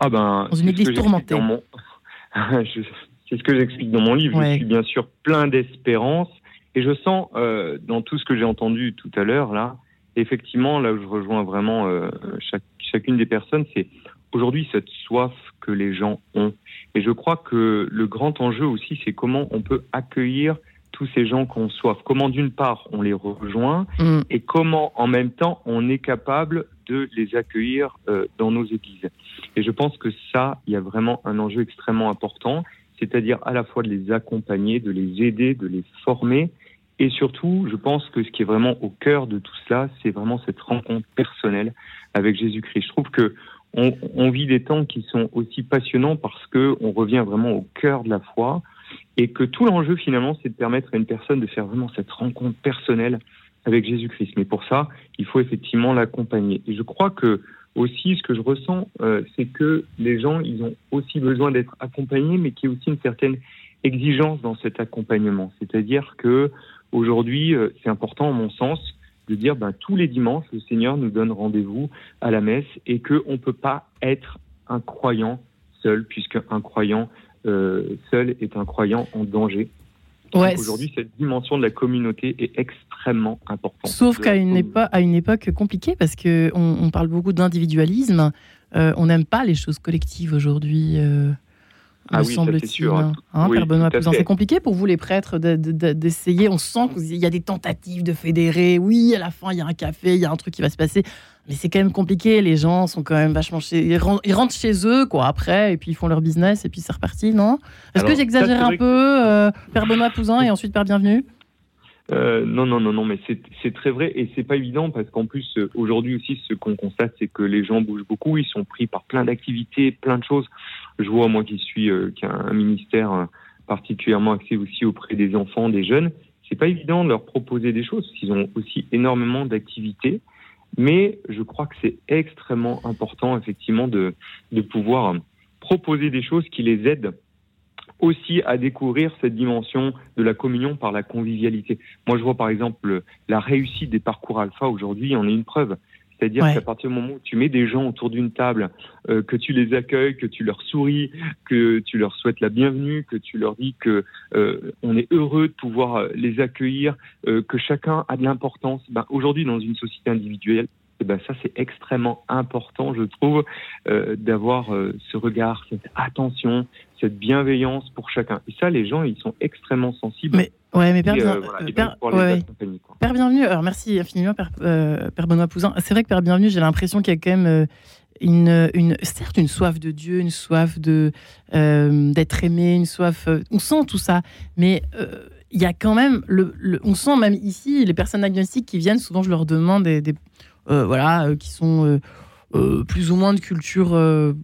Ah ben, Dans une église tourmentée. [LAUGHS] C'est ce que j'explique dans mon livre. Je suis bien sûr plein d'espérance et je sens euh, dans tout ce que j'ai entendu tout à l'heure là effectivement, là où je rejoins vraiment euh, chaque, chacune des personnes, c'est aujourd'hui cette soif que les gens ont. Et je crois que le grand enjeu aussi, c'est comment on peut accueillir tous ces gens qui ont soif. Comment d'une part on les rejoint mm. et comment en même temps on est capable de les accueillir euh, dans nos églises. Et je pense que ça, il y a vraiment un enjeu extrêmement important, c'est-à-dire à la fois de les accompagner, de les aider, de les former et surtout, je pense que ce qui est vraiment au cœur de tout cela, c'est vraiment cette rencontre personnelle avec Jésus-Christ. Je trouve que on, vit des temps qui sont aussi passionnants parce que on revient vraiment au cœur de la foi et que tout l'enjeu finalement, c'est de permettre à une personne de faire vraiment cette rencontre personnelle avec Jésus-Christ. Mais pour ça, il faut effectivement l'accompagner. Et je crois que aussi, ce que je ressens, euh, c'est que les gens, ils ont aussi besoin d'être accompagnés, mais qu'il y ait aussi une certaine exigence dans cet accompagnement. C'est-à-dire que Aujourd'hui, euh, c'est important, à mon sens, de dire ben, tous les dimanches, le Seigneur nous donne rendez-vous à la messe et qu'on ne peut pas être un croyant seul, puisque un croyant euh, seul est un croyant en danger. Ouais, Aujourd'hui, cette dimension de la communauté est extrêmement importante. Sauf qu'à une, époque, à une époque compliquée, parce qu'on on parle beaucoup d'individualisme, euh, on n'aime pas les choses collectives aujourd'hui. Euh ah oui, semble sûr. Hein, hein Père Benoît C'est compliqué pour vous, les prêtres, d'essayer. On sent qu'il y a des tentatives de fédérer. Oui, à la fin, il y a un café, il y a un truc qui va se passer. Mais c'est quand même compliqué. Les gens sont quand même vachement chez. Ils rentrent chez eux, quoi, après, et puis ils font leur business, et puis c'est reparti, non? Est-ce que j'exagère un peu, euh, Père Benoît Pouzin, et ensuite Père Bienvenu? Euh, non, non, non, non, mais c'est très vrai et c'est pas évident parce qu'en plus euh, aujourd'hui aussi ce qu'on constate c'est que les gens bougent beaucoup, ils sont pris par plein d'activités, plein de choses. Je vois moi qui suis euh, un ministère euh, particulièrement axé aussi auprès des enfants, des jeunes, c'est pas évident de leur proposer des choses qu'ils ont aussi énormément d'activités. Mais je crois que c'est extrêmement important effectivement de de pouvoir proposer des choses qui les aident aussi à découvrir cette dimension de la communion par la convivialité. Moi, je vois par exemple la réussite des parcours alpha aujourd'hui, en est une preuve. C'est-à-dire qu'à partir du moment où tu mets des gens autour d'une table, euh, que tu les accueilles, que tu leur souris, que tu leur souhaites la bienvenue, que tu leur dis que euh, on est heureux de pouvoir les accueillir, que chacun a de l'importance. Ben, Aujourd'hui, dans une société individuelle, eh ben ça c'est extrêmement important, je trouve, d'avoir ce regard, cette attention, cette bienveillance pour chacun. Et ça, les gens, ils sont extrêmement sensibles. Mais, ouais, mais Père, euh, père, Bienvenu, alors merci infiniment, Père, euh, père Benoît Pouzin. C'est vrai que Père Bienvenu, j'ai l'impression qu'il y a quand même euh, une, une, certes une soif de Dieu, une soif de d'être aimé, une soif. on sent tout ça, mais il y a quand même le, on sent même ici les personnes agnostiques qui viennent. Souvent, je leur demande des, des voilà, qui sont euh, plus ou moins de culture euh,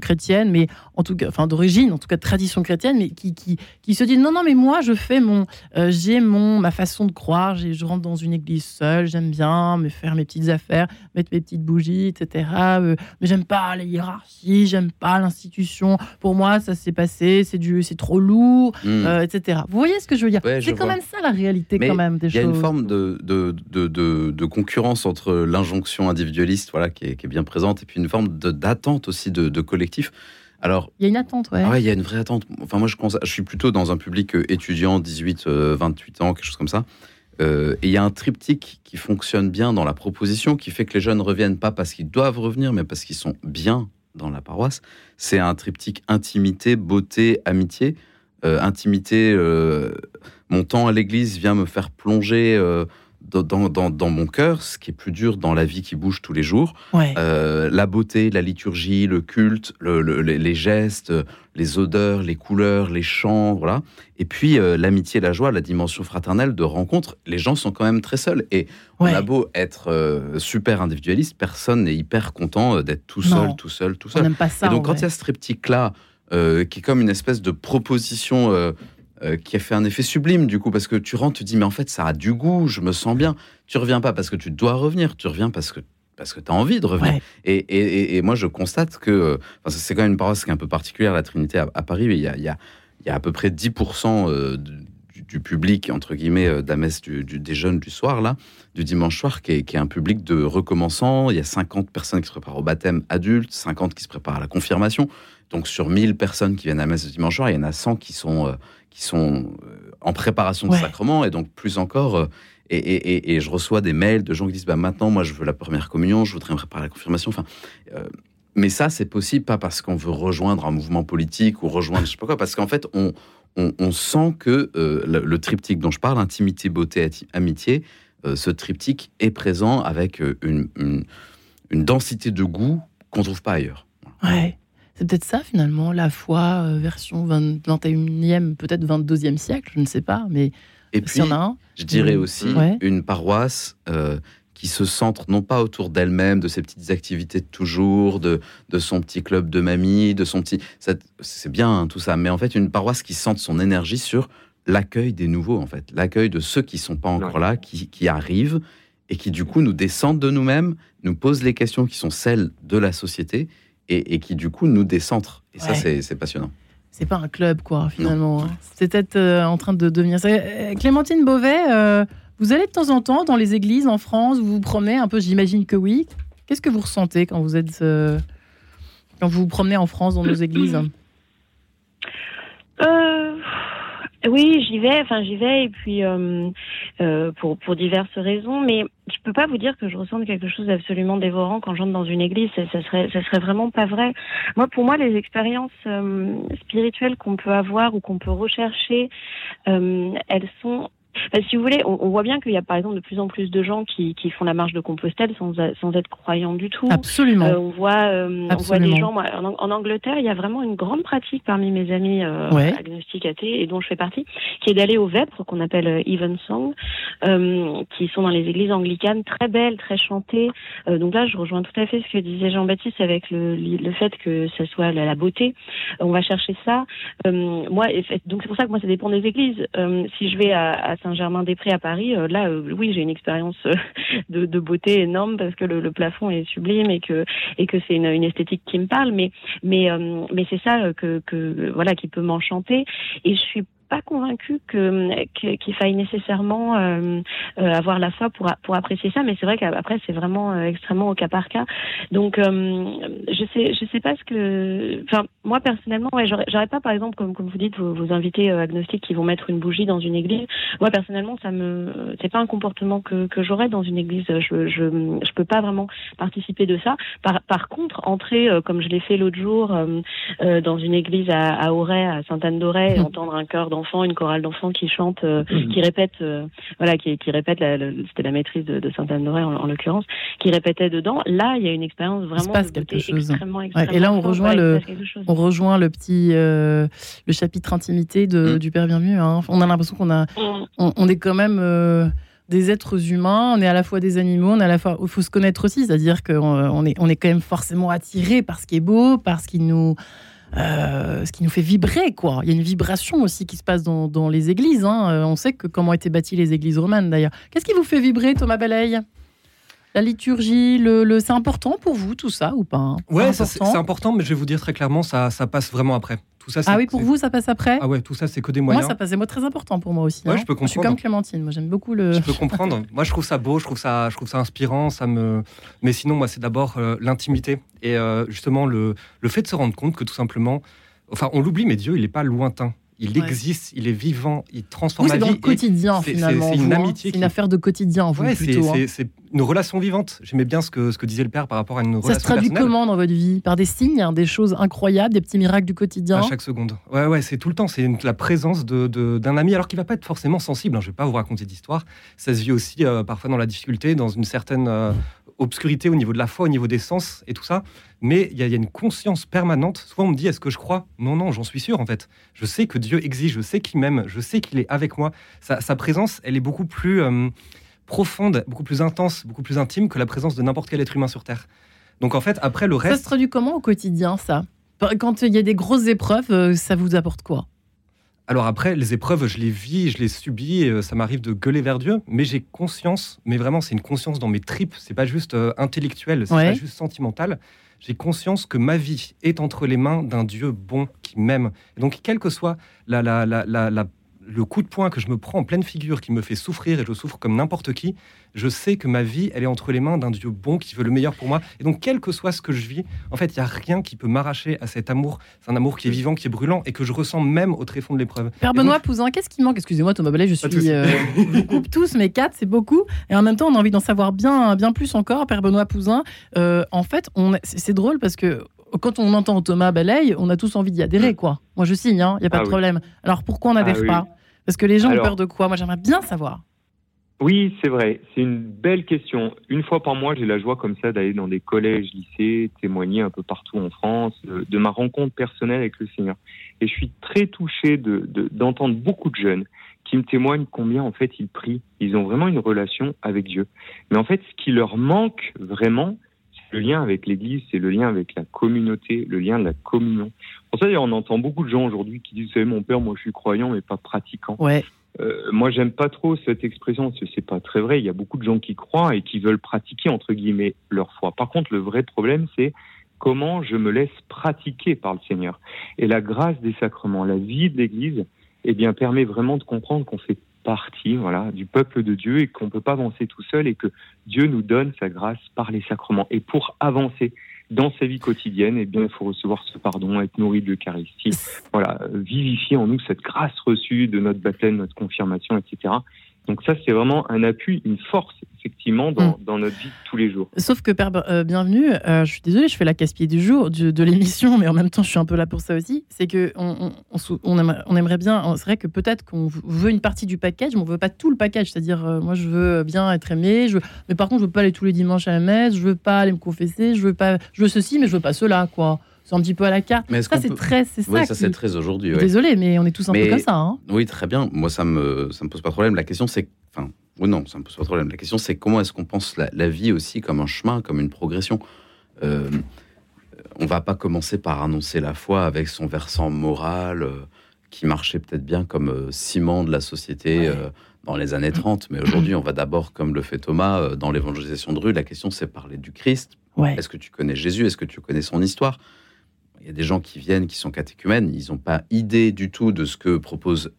chrétienne, mais en tout cas, enfin d'origine, en tout cas de tradition chrétienne, mais qui, qui, qui se dit non, non, mais moi je fais mon, euh, j'ai mon, ma façon de croire, je rentre dans une église seule, j'aime bien me faire mes petites affaires, mettre mes petites bougies, etc. mais j'aime pas les hiérarchies, j'aime pas l'institution. Pour moi, ça s'est passé, c'est du, c'est trop lourd, hmm. etc. Vous voyez ce que je veux dire C'est quand même ça la réalité quand même des choses. Il y a une forme de, de, de, de, concurrence entre l'injonction individualiste, voilà, qui est, qui est bien présente et puis une forme d'attente aussi de, collectif. Alors, il y a une attente, ouais. Ah il y a une vraie attente. Enfin, moi, je, je suis plutôt dans un public euh, étudiant, 18, 28 euh, ans, quelque chose comme ça. Euh, et il y a un triptyque qui fonctionne bien dans la proposition, qui fait que les jeunes reviennent pas parce qu'ils doivent revenir, mais parce qu'ils sont bien dans la paroisse. C'est un triptyque intimité, beauté, amitié. intimité, mon temps à l'église vient me faire plonger dans, mon cœur, ce qui est plus dur dans la vie qui bouge tous les jours. Euh, la beauté, la liturgie, le culte, les gestes, les odeurs, les couleurs, les chants, voilà. Et puis euh, l'amitié, la joie, la dimension fraternelle de rencontre. Les gens sont quand même très seuls. Et on a beau être euh, super individualiste, personne n'est hyper content d'être tout seul, tout seul, tout seul. pas ça. Et donc quand il y a ce triptyque-là, qui est comme une espèce de proposition euh, qui a fait un effet sublime du coup, parce que tu rentres, tu dis, mais en fait, ça a du goût, je me sens bien. Tu reviens pas parce que tu dois revenir, tu reviens parce que parce que tu as envie de revenir. Et, et, et, moi, je constate que euh, c'est quand même une paroisse qui est un peu particulière, la Trinité à, Paris, mais il y a, y, a, y a, à peu près 10% euh, du, public, entre guillemets, de la messe du, des jeunes du soir, là, du dimanche soir, qui est, qui est, un public de recommençants. Il y a 50 personnes qui se préparent au baptême adulte, 50 qui se préparent à la confirmation. Donc sur 1000 personnes qui viennent à la messe du dimanche soir, il y en a 100 qui sont qui sont euh, en préparation de sacrement et donc plus encore. Euh, et, et, je reçois des mails de gens qui disent bah, maintenant, moi, je veux la première communion, je voudrais me préparer à la confirmation. Enfin, euh, mais ça, c'est possible pas parce qu'on veut rejoindre un mouvement politique ou rejoindre je sais pas quoi, parce qu'en fait, on, on, sent que le, triptyque dont je parle, intimité, beauté, amitié, ce triptyque est présent avec une, une, une densité de goût qu'on trouve pas ailleurs. Ouais. C'est peut-être ça finalement, la foi euh, version 21e, peut-être 22e siècle, je ne sais pas, mais et puis, y en a un. Je dirais aussi une paroisse euh, qui se centre non pas autour d'elle-même, de ses petites activités de toujours, de, de son petit club de mamie, de son petit. C'est bien hein, tout ça, mais en fait, une paroisse qui centre son énergie sur l'accueil des nouveaux, en fait, l'accueil de ceux qui sont pas encore là, qui, qui arrivent et qui du coup nous descendent de nous-mêmes, nous posent les questions qui sont celles de la société et, qui du coup nous décentre. Et ça, c'est passionnant. C'est pas un club, quoi, finalement. Hein. C'est peut-être euh, en train de devenir ça. Euh, Clémentine Beauvais, euh, vous allez de temps en temps dans les églises en France, vous vous promenez un peu, j'imagine que oui. Qu'est-ce que vous ressentez quand vous êtes quand vous vous promenez en France dans nos églises? Oui, j'y vais. Enfin, j'y vais et puis euh, euh, pour pour diverses raisons. Mais je peux pas vous dire que je ressens quelque chose d'absolument dévorant quand j'entre dans une église. Ça, ça, serait ça serait vraiment pas vrai. Moi, pour moi, les expériences euh, spirituelles qu'on peut avoir ou qu'on peut rechercher, elles sont si vous voulez, on, voit bien qu'il y a par exemple de plus en plus de gens qui, qui font la marche de Compostelle sans, sans être croyants du tout. Absolument. Euh, on voit, euh, on voit des gens. Moi, en, Angleterre, il y a vraiment une grande pratique parmi mes amis euh, agnostiques athées et dont je fais partie, qui est d'aller aux vêpres qu'on appelle euh, Evensong, euh, qui sont dans les églises anglicanes, très belles, très chantées. donc là, je rejoins tout à fait ce que disait Jean-Baptiste avec le, le fait que ce soit la, la beauté. on va chercher ça. moi, donc c'est pour ça que moi, ça dépend des églises. si je vais à, à Saint-Germain-des-Prés à Paris, euh, là, euh, oui, j'ai une expérience euh, [LAUGHS] de, beauté énorme parce que le, plafond est sublime et que c'est une, esthétique qui me parle. Mais mais mais c'est ça que, que voilà qui peut m'enchanter. Et je suis pas convaincue que qu'il faille nécessairement euh, euh, avoir la foi pour pour apprécier ça, mais c'est vrai qu'après c'est vraiment euh, extrêmement au cas par cas. Donc je sais je sais pas ce que, enfin moi personnellement, ouais, j'aurais pas par exemple comme comme vous dites vos, vos invités agnostiques qui vont mettre une bougie dans une église. Moi personnellement ça me c'est pas un comportement que que j'aurais dans une église. Je, je je peux pas vraiment participer de ça. Par par contre entrer comme je l'ai fait l'autre jour dans une église à, à Auray, à Sainte-Anne-d'Auray, entendre un chœur d'enfants, une chorale d'enfants qui chante, euh, mhm. qui répète, euh, voilà, qui, qui répète, c'était la maîtrise de, de Sainte-Anne-d'Auray en, l'occurrence, qui répétait dedans. Là, il y a une expérience vraiment. Il se passe quelque chose. et là, on rejoint le, on rejoint le petit, euh, le chapitre intimité de, mhm. du Père Bienvenu. Hein. On a l'impression qu'on a, mhm. on, est quand même des êtres humains, on est à la fois des animaux, on est à la fois. Il faut se connaître aussi, c'est-à-dire qu'on est, on est quand même forcément attiré par ce qui est beau, par ce qui nous euh, ce qui nous fait vibrer, quoi. Il y a une vibration aussi qui se passe dans, les églises. Hein. Euh, on sait que comment étaient bâties les églises romanes, d'ailleurs. Qu'est-ce qui vous fait vibrer, Thomas Balaye? La liturgie, le, c'est important pour vous tout ça ou pas hein? Ouais, c'est important, mais je vais vous dire très clairement, ça, ça passe vraiment après ah oui, pour vous, ça passe après? Ah ouais, tout ça, c'est que des moyens. Moi, ça passe des mots très important pour moi aussi. Ouais, hein. je peux comprendre. Je suis comme Clémentine, moi j'aime beaucoup le. Je peux comprendre. [LAUGHS] moi, je trouve ça beau, je trouve ça, je trouve ça inspirant, ça me. Mais sinon, moi, c'est d'abord euh, l'intimité et euh, justement le, le fait de se rendre compte que tout simplement, enfin, on l'oublie, mais Dieu, il n'est pas lointain. Il existe, il est vivant, il transforme la vie. C'est dans le quotidien finalement. C'est une hein. amitié. C'est une affaire de quotidien. Vous, ouais, hein. c'est une relation vivante. J'aimais bien ce que, ce que disait le père par rapport à une relation Ça se traduit comment dans votre vie? Par des signes, hein, des choses incroyables, des petits miracles du quotidien? À chaque seconde. Ouais, ouais, c'est tout le temps. C'est la présence d'un de, ami, alors qu'il va pas être forcément sensible. Je vais pas vous raconter d'histoire. Ça se vit aussi euh, parfois dans la difficulté, dans une certaine euh, obscurité au niveau de la foi, au niveau des sens et tout ça. Mais il y, a une conscience permanente. Souvent, on me dit est-ce que je crois? Non, non, j'en suis sûr en fait. Je sais que Dieu existe, je sais qu'il m'aime, je sais qu'il est avec moi. Sa, présence, elle est beaucoup plus euh, profonde, beaucoup plus intense, beaucoup plus intime que la présence de n'importe quel être humain sur Terre. Donc en fait, après le reste. Ça se traduit comment au quotidien, ça? Quand il y a des grosses épreuves, euh, ça vous apporte quoi? Alors après, les épreuves, je les vis, je les subis, euh, ça m'arrive de gueuler vers Dieu, mais j'ai conscience, mais vraiment c'est une conscience dans mes tripes, c'est pas juste euh, intellectuel, c'est pas juste sentimental. J'ai conscience que ma vie est entre les mains d'un Dieu bon qui m'aime. Donc, quelle que soit la, la, la, la le coup de poing que je me prends en pleine figure, qui me fait souffrir et je souffre comme n'importe qui, je sais que ma vie, elle est entre les mains d'un Dieu bon qui veut le meilleur pour moi. Et donc, quel que soit ce que je vis, en fait, il n'y a rien qui peut m'arracher à cet amour. C'est un amour qui est vivant, qui est brûlant et que je ressens même au tréfonds de l'épreuve. Père Benoît Pouzin, qu'est-ce qui manque? Excusez-moi, Thomas Ballet, je suis. Euh, [LAUGHS] coupe tous, mais quatre, c'est beaucoup. Et en même temps, on a envie d'en savoir bien, bien plus encore, Père Benoît Pouzin. Euh, en fait, c'est drôle parce que quand on entend Thomas Balaye, on a tous envie d'y adhérer, quoi. Moi, je signe, il hein, n'y a pas ah de problème. Alors, pourquoi on n'adhère ah pas? Parce que les gens ont peur de quoi? Moi, j'aimerais bien savoir. Oui, c'est vrai. C'est une belle question. Une fois par mois, j'ai la joie comme ça d'aller dans des collèges, lycées, témoigner un peu partout en France de, ma rencontre personnelle avec le Seigneur. Et je suis très touché d'entendre beaucoup de jeunes qui me témoignent combien en fait ils prient. Ils ont vraiment une relation avec Dieu. Mais en fait, ce qui leur manque vraiment, le lien avec l'Église, c'est le lien avec la communauté, le lien de la communion. Pour ça, on entend beaucoup de gens aujourd'hui qui disent, vous savez, mon père, moi, je suis croyant, mais pas pratiquant. Ouais. Euh, moi, j'aime pas trop cette expression, parce que c'est pas très vrai. Il y a beaucoup de gens qui croient et qui veulent pratiquer, entre guillemets, leur foi. Par contre, le vrai problème, c'est comment je me laisse pratiquer par le Seigneur. Et la grâce des sacrements, la vie de l'Église, eh bien, permet vraiment de comprendre qu'on fait partie voilà, du peuple de Dieu et qu'on ne peut pas avancer tout seul et que Dieu nous donne sa grâce par les sacrements. Et pour avancer dans sa vie quotidienne, eh bien, il faut recevoir ce pardon, être nourri de l'Eucharistie, voilà, vivifier en nous cette grâce reçue de notre baptême, notre confirmation, etc. Donc ça, c'est vraiment un appui, une force, effectivement, dans, mm. dans, notre vie de tous les jours. Sauf que, Père euh, Bienvenue, euh, je suis désolée, je fais la casse-pied du jour, de l'émission, mais en même temps, je suis un peu là pour ça aussi. C'est que on, on, on, aimerait bien, c'est vrai que peut-être qu'on veut une partie du package, mais on veut pas tout le package. C'est-à-dire, euh, moi, je veux bien être aimé, je mais par contre, je veux pas aller tous les dimanches à la messe, je veux pas aller me confesser, je veux pas, je veux ceci, mais je veux pas cela, quoi c'est un petit peu à la carte. Mais ça, c'est très, c'est ça. ça c'est très aujourd'hui. Désolé, mais on est tous un peu comme ça. Hein. Oui, très bien. Moi, ça me, ça me pose pas de problème. La question, c'est, enfin, oui, non, ça me pose pas de problème. La question, c'est comment est-ce qu'on pense la, vie aussi comme un chemin, comme une progression? Euh, on va pas commencer par annoncer la foi avec son versant moral euh, qui marchait peut-être bien comme euh, ciment de la société. Euh, dans les années 30, mais aujourd'hui, on va d'abord, comme le fait Thomas, dans l'évangélisation de rue, la question c'est parler du Christ. Est-ce que tu connais Jésus? Est-ce que tu connais son histoire? Il y a des gens qui viennent, qui sont catéchumènes, ils n'ont pas idée du tout de ce que propose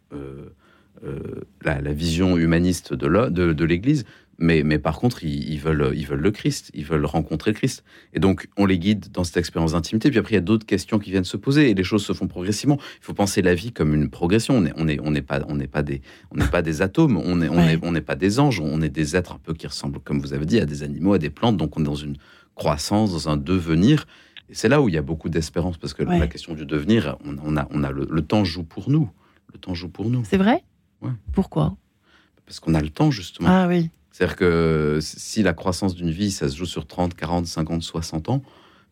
la, vision humaniste de l'Église. Mais, mais par contre, ils, veulent, ils veulent le Christ, ils veulent rencontrer le Christ. Et donc, on les guide dans cette expérience d'intimité. Puis après, il y a d'autres questions qui viennent se poser et les choses se font progressivement. Il faut penser la vie comme une progression. On n'est on est, on est pas, on pas, des, on pas des atomes, on n'est on est, on pas des anges, on est des êtres un peu qui ressemblent, comme vous avez dit, à des animaux, à des plantes. Donc, on est dans une croissance, dans un devenir. Et c'est là où il y a beaucoup d'espérance, parce que la question du devenir, on, a, on a le, temps joue pour nous. Le temps joue pour nous. C'est vrai? Pourquoi? Parce qu'on a le temps, justement. Ah oui. C'est-à-dire que si la croissance d'une vie, ça se joue sur 30, 40, 50, 60 ans,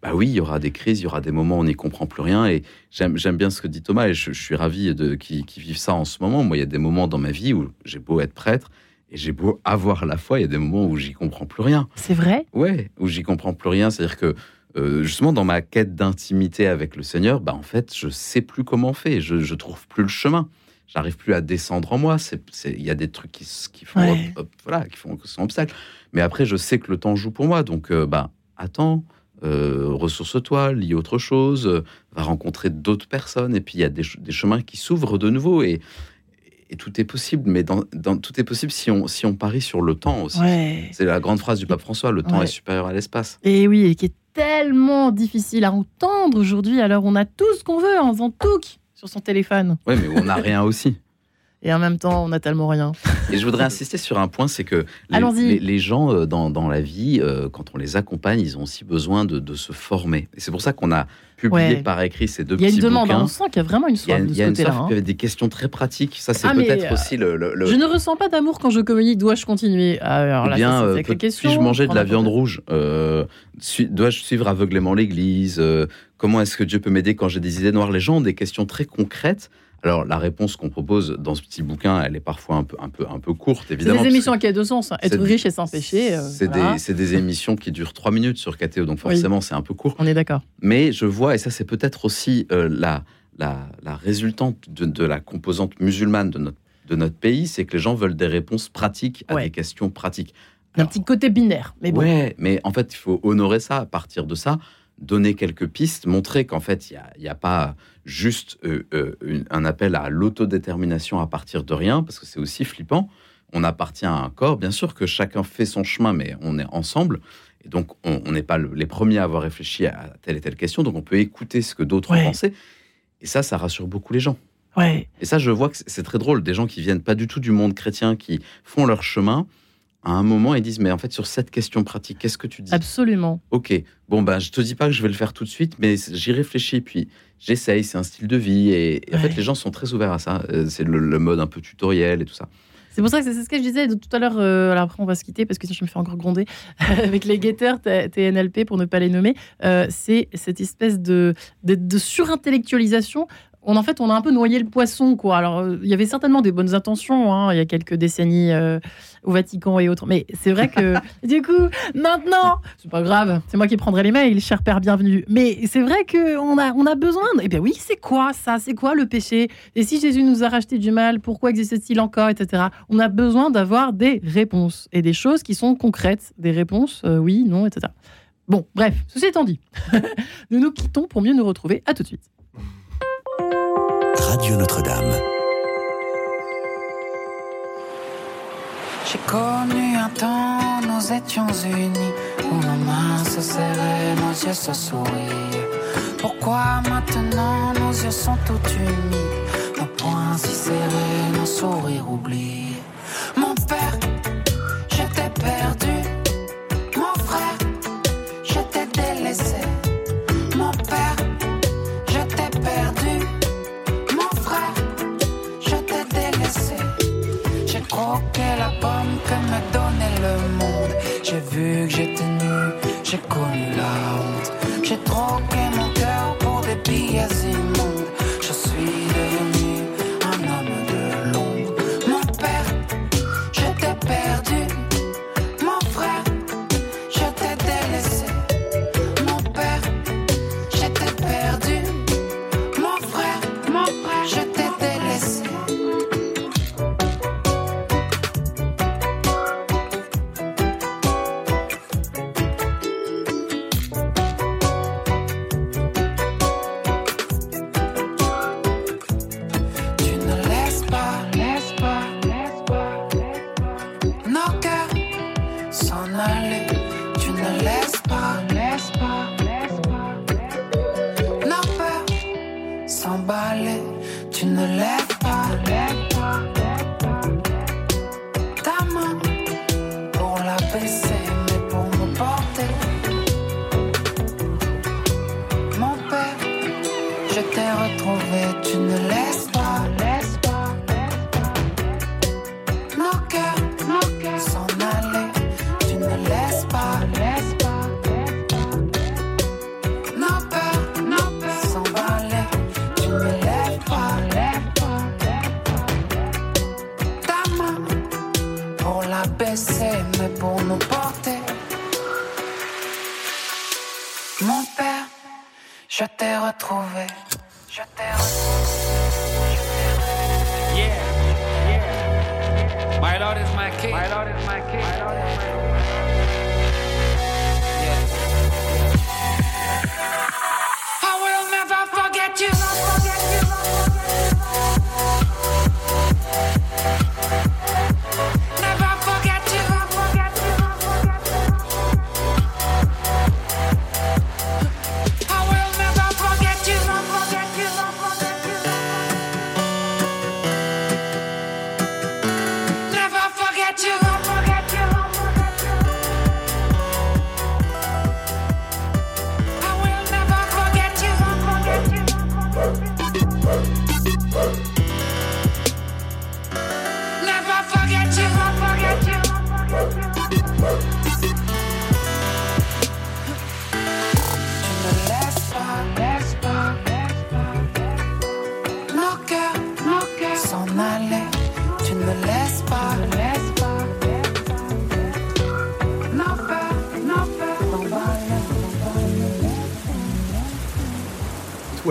bah oui, il y aura des crises, il y aura des moments où on n'y comprend plus rien. Et j'aime bien ce que dit Thomas, et je, suis ravi de qui, vivent ça en ce moment. Moi, il y a des moments dans ma vie où j'ai beau être prêtre, et j'ai beau avoir la foi, il y a des moments où j'y comprends plus rien. C'est vrai? Ouais, où j'y comprends plus rien. C'est-à-dire que euh, justement, dans ma quête d'intimité avec le Seigneur, bah en fait, je sais plus comment on fait, je, je trouve plus le chemin j'arrive plus à descendre en moi. Il y a des trucs qui, qui font, voilà, qui font son obstacle. Mais après, je sais que le temps joue pour moi. Donc, euh, bah, attends, euh, ressource-toi, lis autre chose, euh, va rencontrer d'autres personnes. Et puis, il y a des, chemins qui s'ouvrent de nouveau. Et, et, tout est possible. Mais dans, tout est possible si on, si on parie sur le temps aussi. C'est la grande phrase du pape François le temps est supérieur à l'espace. Et oui, et qui est tellement difficile à entendre aujourd'hui. Alors, on a tout ce qu'on veut en faisant tout sur son téléphone. Oui, mais on n'a rien aussi. Et en même temps, on n'a tellement rien. Et je voudrais [LAUGHS] insister sur un point, c'est que les, les, gens euh, dans, dans, la vie, euh, quand on les accompagne, ils ont aussi besoin de, de se former. Et c'est pour ça qu'on a publié par écrit ces deux petits bouquins. Il y a une demande, on sent qu'il y a vraiment une soif de ce côté-là. Il y a des questions très pratiques. Ça, c'est ah, peut-être euh, aussi le, Je ne ressens pas d'amour quand je communique. Dois-je continuer? Ah, Alors là, bien, puis-je manger de la viande rouge? Dois-je suivre aveuglément l'Église? Comment est-ce que Dieu peut m'aider quand j'ai des idées noires? Les gens ont des questions très concrètes. Alors, la réponse qu'on propose dans ce petit bouquin, elle est parfois un peu, un peu, un peu courte, évidemment. C'est des émissions qui ont deux sens. Hein. Être riche et sans péché. Euh, c'est des, des, émissions qui durent trois minutes sur KTO, donc forcément, c'est un peu court. On est d'accord. Mais je vois, et ça, c'est peut-être aussi euh, la, la, la, résultante de, la composante musulmane de notre, de notre pays, c'est que les gens veulent des réponses pratiques à des questions pratiques. un petit côté binaire, mais bon. Ouais, mais en fait, il faut honorer ça. À partir de ça, donner quelques pistes, montrer qu'en fait, il n'y a, pas juste euh, euh, un appel à l'autodétermination à partir de rien, parce que c'est aussi flippant. On appartient à un corps, bien sûr que chacun fait son chemin, mais on est ensemble. Et donc, on n'est pas les premiers à avoir réfléchi à telle et telle question, donc on peut écouter ce que d'autres ont pensé. Et ça, ça rassure beaucoup les gens. Ouais. Et ça, je vois que c'est très drôle. Des gens qui viennent pas du tout du monde chrétien, qui font leur chemin, à un moment, ils disent, mais en fait, sur cette question pratique, qu'est-ce que tu dis? Absolument. Ok, bon, ben, je te dis pas que je vais le faire tout de suite, mais j'y réfléchis, puis j'essaye, c'est un style de vie, et, en fait, les gens sont très ouverts à ça. Euh, c'est le, mode un peu tutoriel et tout ça. C'est pour ça que c'est ce que je disais tout à l'heure. Euh, alors après, on va se quitter parce que si je me fais encore gronder [LAUGHS] avec les guetteurs TNLP pour ne pas les nommer. Euh, c'est cette espèce de, de, de surintellectualisation on, en fait, on a un peu noyé le poisson, quoi. Alors, euh, il y avait certainement des bonnes intentions, hein, il y a quelques décennies euh, au Vatican et autres. Mais c'est vrai que, [LAUGHS] du coup, maintenant, c'est pas grave, c'est moi qui prendrai les mails, cher père, bienvenue. Mais c'est vrai qu'on a, on a besoin. De... Eh bien oui, c'est quoi ça? C'est quoi le péché? Et si Jésus nous a racheté du mal, pourquoi existe-t-il encore, etc. On a besoin d'avoir des réponses et des choses qui sont concrètes, des réponses, euh, oui, non, etc. Bon, bref, ceci étant dit, [LAUGHS] nous nous quittons pour mieux nous retrouver. À tout de suite. Radio Notre-Dame. J'ai connu un temps, nous étions unis, où nos mains se serraient, nos yeux se sourient. Pourquoi maintenant nos yeux sont tout unis, nos poings si serrés, nos sourires oubliés? Mon père, j'étais perdu. Vu que j'étais nu, j'ai connu la honte. J'ai troqué mon cœur pour des billets immondes.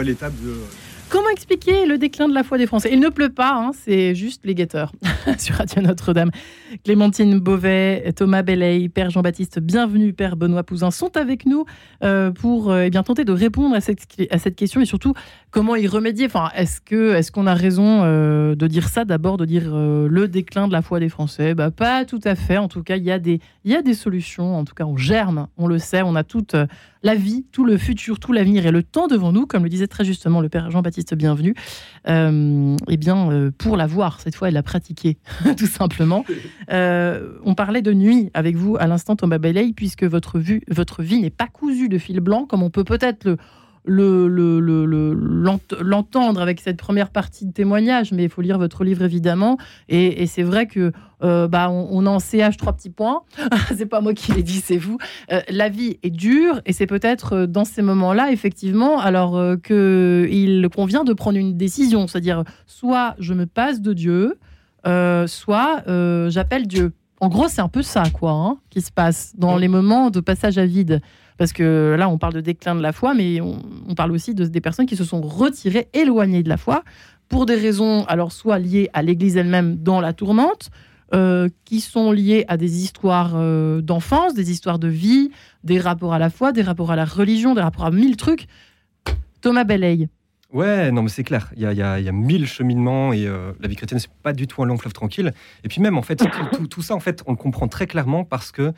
De. Comment expliquer le déclin de la foi des Français? Il ne pleut pas, hein, c'est juste les guetteurs [LAUGHS] [LAUGHS] sur Radio Notre-Dame. Clémentine Beauvais, Thomas Belley, Père Jean-Baptiste, bienvenue, Père Benoît Pouzin, sont avec nous euh, pour euh, eh bien, tenter de répondre à cette, question et surtout comment y remédier. Enfin, est-ce que est-ce qu'on a raison euh, de dire ça d'abord, de dire le déclin de la foi des Français? Bah, Pas tout à fait. En tout cas, il y, a des, y a des solutions. En tout cas, on germe, on le sait, on a toute la vie, tout le futur, tout l'avenir et le temps devant nous, comme le disait très justement le Père Jean-Baptiste Bienvenu. Euh, eh bien, pour la voir cette fois et la pratiquer, [LAUGHS] tout simplement. Euh, on parlait de nuit avec vous à l'instant, Thomas Bailey, puisque votre, vue, votre vie n'est pas cousue de fil blanc, comme on peut peut-être le le- le- le- le- l'ent- l'entendre avec cette première partie de témoignage, mais il faut lire votre livre évidemment. Et, c'est vrai que euh, bah, on, en CH trois petits points. [LAUGHS] c'est pas moi qui l'ai dit, c'est vous. Euh, la vie est dure et c'est peut-être dans ces moments-là, effectivement, alors euh, que il convient de prendre une décision, c'est-à-dire soit je me passe de Dieu, euh, soit euh, j'appelle Dieu. En gros, c'est un peu ça, quoi, hein, qui se passe dans les moments de passage à vide. Parce que là, on parle de déclin de la foi, mais on, on parle aussi de, des personnes qui se sont retirées, éloignées de la foi, pour des raisons, alors soit liées à l'Église elle-même dans la tourmente, euh, qui sont liées à des histoires d'enfance, des histoires de vie, des rapports à la foi, des rapports à la religion, des rapports à mille trucs. Thomas Belley. Ouais, non, mais c'est clair. Il y a, il y a- il y a mille cheminements et euh, la vie chrétienne, c'est pas du tout un long fleuve tranquille. Et puis même, en fait, tout, tout- tout ça, en fait, on le comprend très clairement parce que,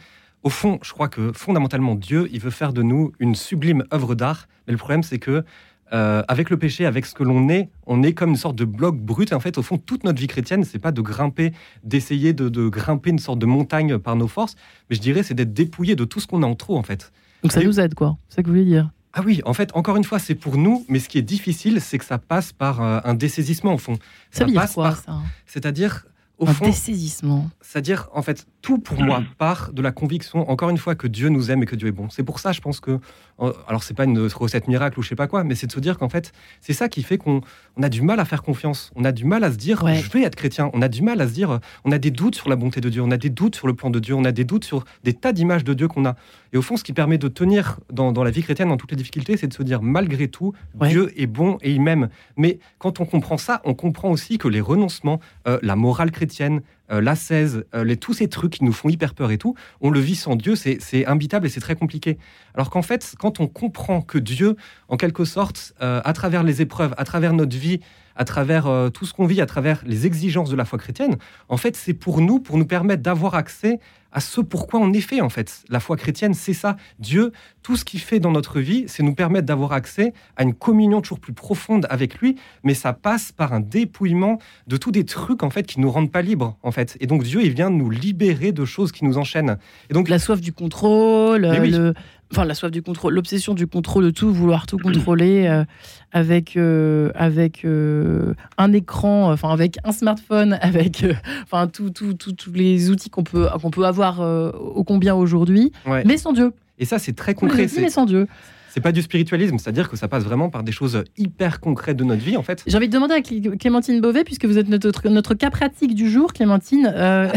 au fond, je crois que fondamentalement, Dieu, il veut faire de nous une sublime œuvre d'art. Mais le problème, c'est que euh, avec le péché, avec ce que l'on est, on est comme une sorte de bloc brut. Et en fait, au fond, toute notre vie chrétienne, c'est pas de grimper, d'essayer de, de grimper une sorte de montagne par nos forces, mais je dirais, c'est d'être dépouillé de tout ce qu'on a en trop, en fait. Donc ça Et- nous aide, quoi. C'est ça que vous voulez dire ah oui, en fait, encore une fois, c'est pour nous, mais ce qui est difficile, c'est que ça passe par euh, un dessaisissement, au fond. Ça veut dire passe quoi, par- ça? C'est-à-dire, au Un fond, dessaisissement. c'est-à-dire, en fait, tout pour moi part de la conviction, encore une fois, que Dieu nous aime et que Dieu est bon. C'est pour ça, je pense que, euh, alors c'est pas une recette miracle ou je sais pas quoi, mais c'est de se dire qu'en fait, c'est ça qui fait qu'on on a du mal à faire confiance. On a du mal à se dire, Ouais. je vais être chrétien. On a du mal à se dire, euh, on a des doutes sur la bonté de Dieu, on a des doutes sur le plan de Dieu, on a des doutes sur des tas d'images de Dieu qu'on a. Et au fond, ce qui permet de tenir dans, dans la vie chrétienne, dans toutes les difficultés, c'est de se dire, malgré tout, Ouais. Dieu est bon et il m'aime. Mais quand on comprend ça, on comprend aussi que les renoncements, euh, la morale chrétienne, euh, l'ascèse, euh, les, tous ces trucs qui nous font hyper peur et tout, on le vit sans Dieu, c'est imbitable et c'est très compliqué. Alors qu'en fait, quand on comprend que Dieu, en quelque sorte, euh, à travers les épreuves, à travers notre vie, à travers tout ce qu'on vit, à travers les exigences de la foi chrétienne, en fait, c'est pour nous, pour nous permettre d'avoir accès à ce pourquoi on est fait, en fait. La foi chrétienne, c'est ça. Dieu, tout ce qu'il fait dans notre vie, c'est nous permettre d'avoir accès à une communion toujours plus profonde avec lui, mais ça passe par un dépouillement de tous des trucs, en fait, qui nous rendent pas libres, en fait. Et donc, Dieu, il vient nous libérer de choses qui nous enchaînent. Et donc, La soif du contrôle, Mais oui. le- enfin la soif du contrôle, l'obsession du contrôle de tout, vouloir tout contrôler euh, avec euh, avec euh, un écran, enfin avec un smartphone, [LAUGHS] avec enfin tout- tout- tout- tous les outils qu'on peut qu'on peut avoir euh, ô combien aujourd'hui, ouais. mais sans Dieu. Et ça, c'est très concret. dit, [LAUGHS] mais sans Dieu. c'est pas du spiritualisme, c'est-à-dire que ça passe vraiment par des choses hyper concrètes de notre vie, en fait. J'ai envie de demander à Clémentine Beauvais, puisque vous êtes notre, notre cas pratique du jour, Clémentine. Euh,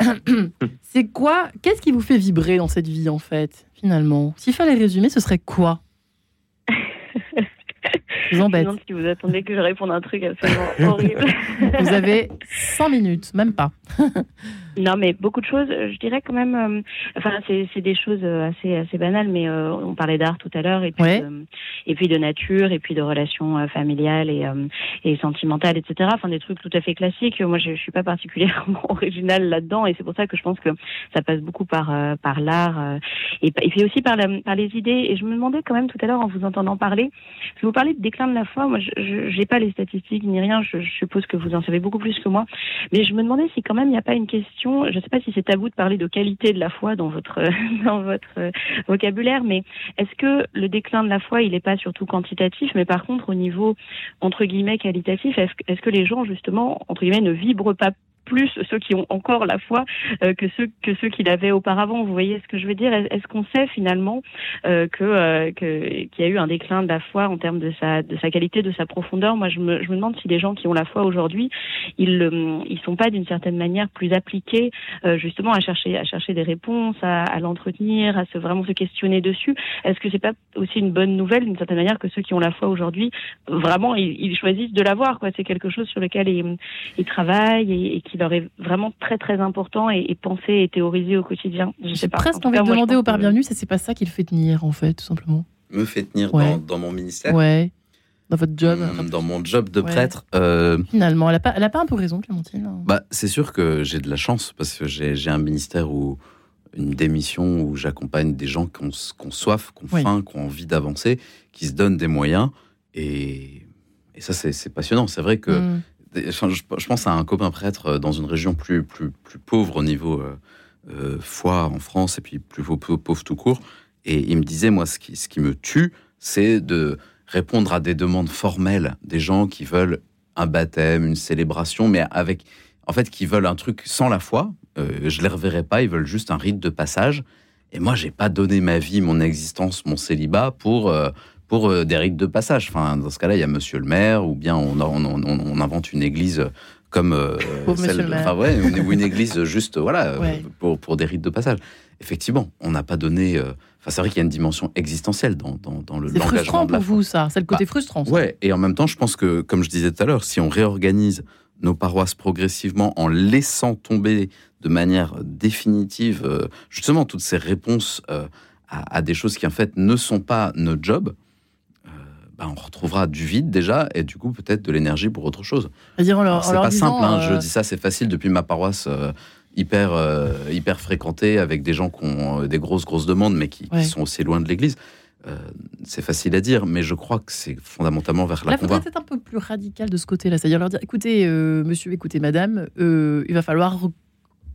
[LAUGHS] c'est quoi Qu'est-ce qui vous fait vibrer dans cette vie, en fait, finalement? S'il fallait résumer, ce serait quoi? Je vous embête. Je si vous attendez que je réponde à un truc absolument [LAUGHS] horrible. vous avez 100 minutes, même pas. Non, mais beaucoup de choses. Je dirais quand même. Euh, enfin, c'est des choses euh, assez assez banales, mais euh, on parlait d'art tout à l'heure, et puis et puis de nature, et puis de relations familiales et et sentimentales, etc. Enfin, des trucs tout à fait classiques. Moi, je, je suis pas particulièrement [LAUGHS] originale là-dedans, et c'est pour ça que je pense que ça passe beaucoup par par l'art et, et puis aussi par la, par les idées. Et je me demandais quand même tout à l'heure en vous entendant parler, je vous parlais de déclin de la foi. Moi, je n'ai pas les statistiques ni rien. Je, je suppose que vous en savez beaucoup plus que moi, mais je me demandais si quand même il n'y a pas une question je ne sais pas si c'est à vous de parler de qualité de la foi dans votre [LAUGHS] vocabulaire, mais est-ce que le déclin de la foi, il n'est pas surtout quantitatif, mais par contre au niveau entre guillemets qualitatif, est-ce que les gens justement entre guillemets ne vibrent pas plus ceux qui ont encore la foi euh, que ceux que ceux qui l'avaient auparavant. Vous voyez ce que je veux dire? Est-ce qu'on sait finalement euh, que euh, qu'il y a eu un déclin de la foi en termes de sa de sa qualité, de sa profondeur? Moi, je me, je me demande si les gens qui ont la foi aujourd'hui, ils ils sont pas d'une certaine manière plus appliqués justement à chercher à chercher des réponses, à, à l'entretenir, à se vraiment se questionner dessus. Est-ce que c'est pas aussi une bonne nouvelle d'une certaine manière que ceux qui ont la foi aujourd'hui vraiment ils, ils choisissent de l'avoir quoi? C'est quelque chose sur lequel ils, ils travaillent et, et qui leur est vraiment très très important et, et pensé et théorisé au quotidien. Je sais pas. Presque envie de demander au père bienvenu, ça c'est pas ça qui le fait tenir en fait, tout simplement. Me fait tenir dans, dans, mon ministère. Ouais. Dans votre job mmh, Dans mon job de prêtre. Euh... Finalement, elle n'a pas, elle a pas un peu raison, Clémentine bah, C'est sûr que j'ai de la chance parce que j'ai un ministère où une démission où j'accompagne des gens qui ont, qui ont soif, qui ont faim, qui ont envie d'avancer, qui se donnent des moyens. Et, et ça, c'est passionnant. C'est vrai que mmh je, pense à un copain prêtre euh, dans une région plus, plus, pauvre au niveau euh, euh, foi en France et puis plus pauvre, tout court. Et il me disait, moi, ce qui, me tue, c'est de répondre à des demandes formelles des gens qui veulent un baptême, une célébration, mais avec, en fait, qui veulent un truc sans la foi. je les reverrai pas, ils veulent juste un rite de passage. Et moi, j'ai pas donné ma vie, mon existence, mon célibat pour pour euh, des rites de passage. Enfin, dans ce cas-là, il y a Monsieur le maire, ou bien on, on, invente une église comme euh, [LAUGHS] celle, enfin, ouais, ou une église [LAUGHS] juste, voilà, pour, pour, des rites de passage. Effectivement, on n'a pas donné. Euh, enfin, c'est vrai qu'il y a une dimension existentielle dans, dans, dans le langage. C'est frustrant pour vous, ça. C'est le côté bah, frustrant. Ouais, et en même temps, je pense que, comme je disais tout à l'heure, si on réorganise nos paroisses progressivement en laissant tomber de manière définitive justement toutes ces réponses à, à, des choses qui en fait ne sont pas notre job, bah, on retrouvera du vide déjà et du coup peut-être de l'énergie pour autre chose. C'est pas simple, hein, je euh, dis ça, c'est facile depuis ma paroisse euh, hyper, euh, hyper fréquentée avec des gens qui ont des grosses, grosses demandes mais qui, sont aussi loin de l'église. c'est facile à dire, mais je crois que c'est fondamentalement vers la qu'on va. être un peu plus radical de ce côté-là, c'est-à-dire leur dire écoutez, monsieur, écoutez, madame, il va falloir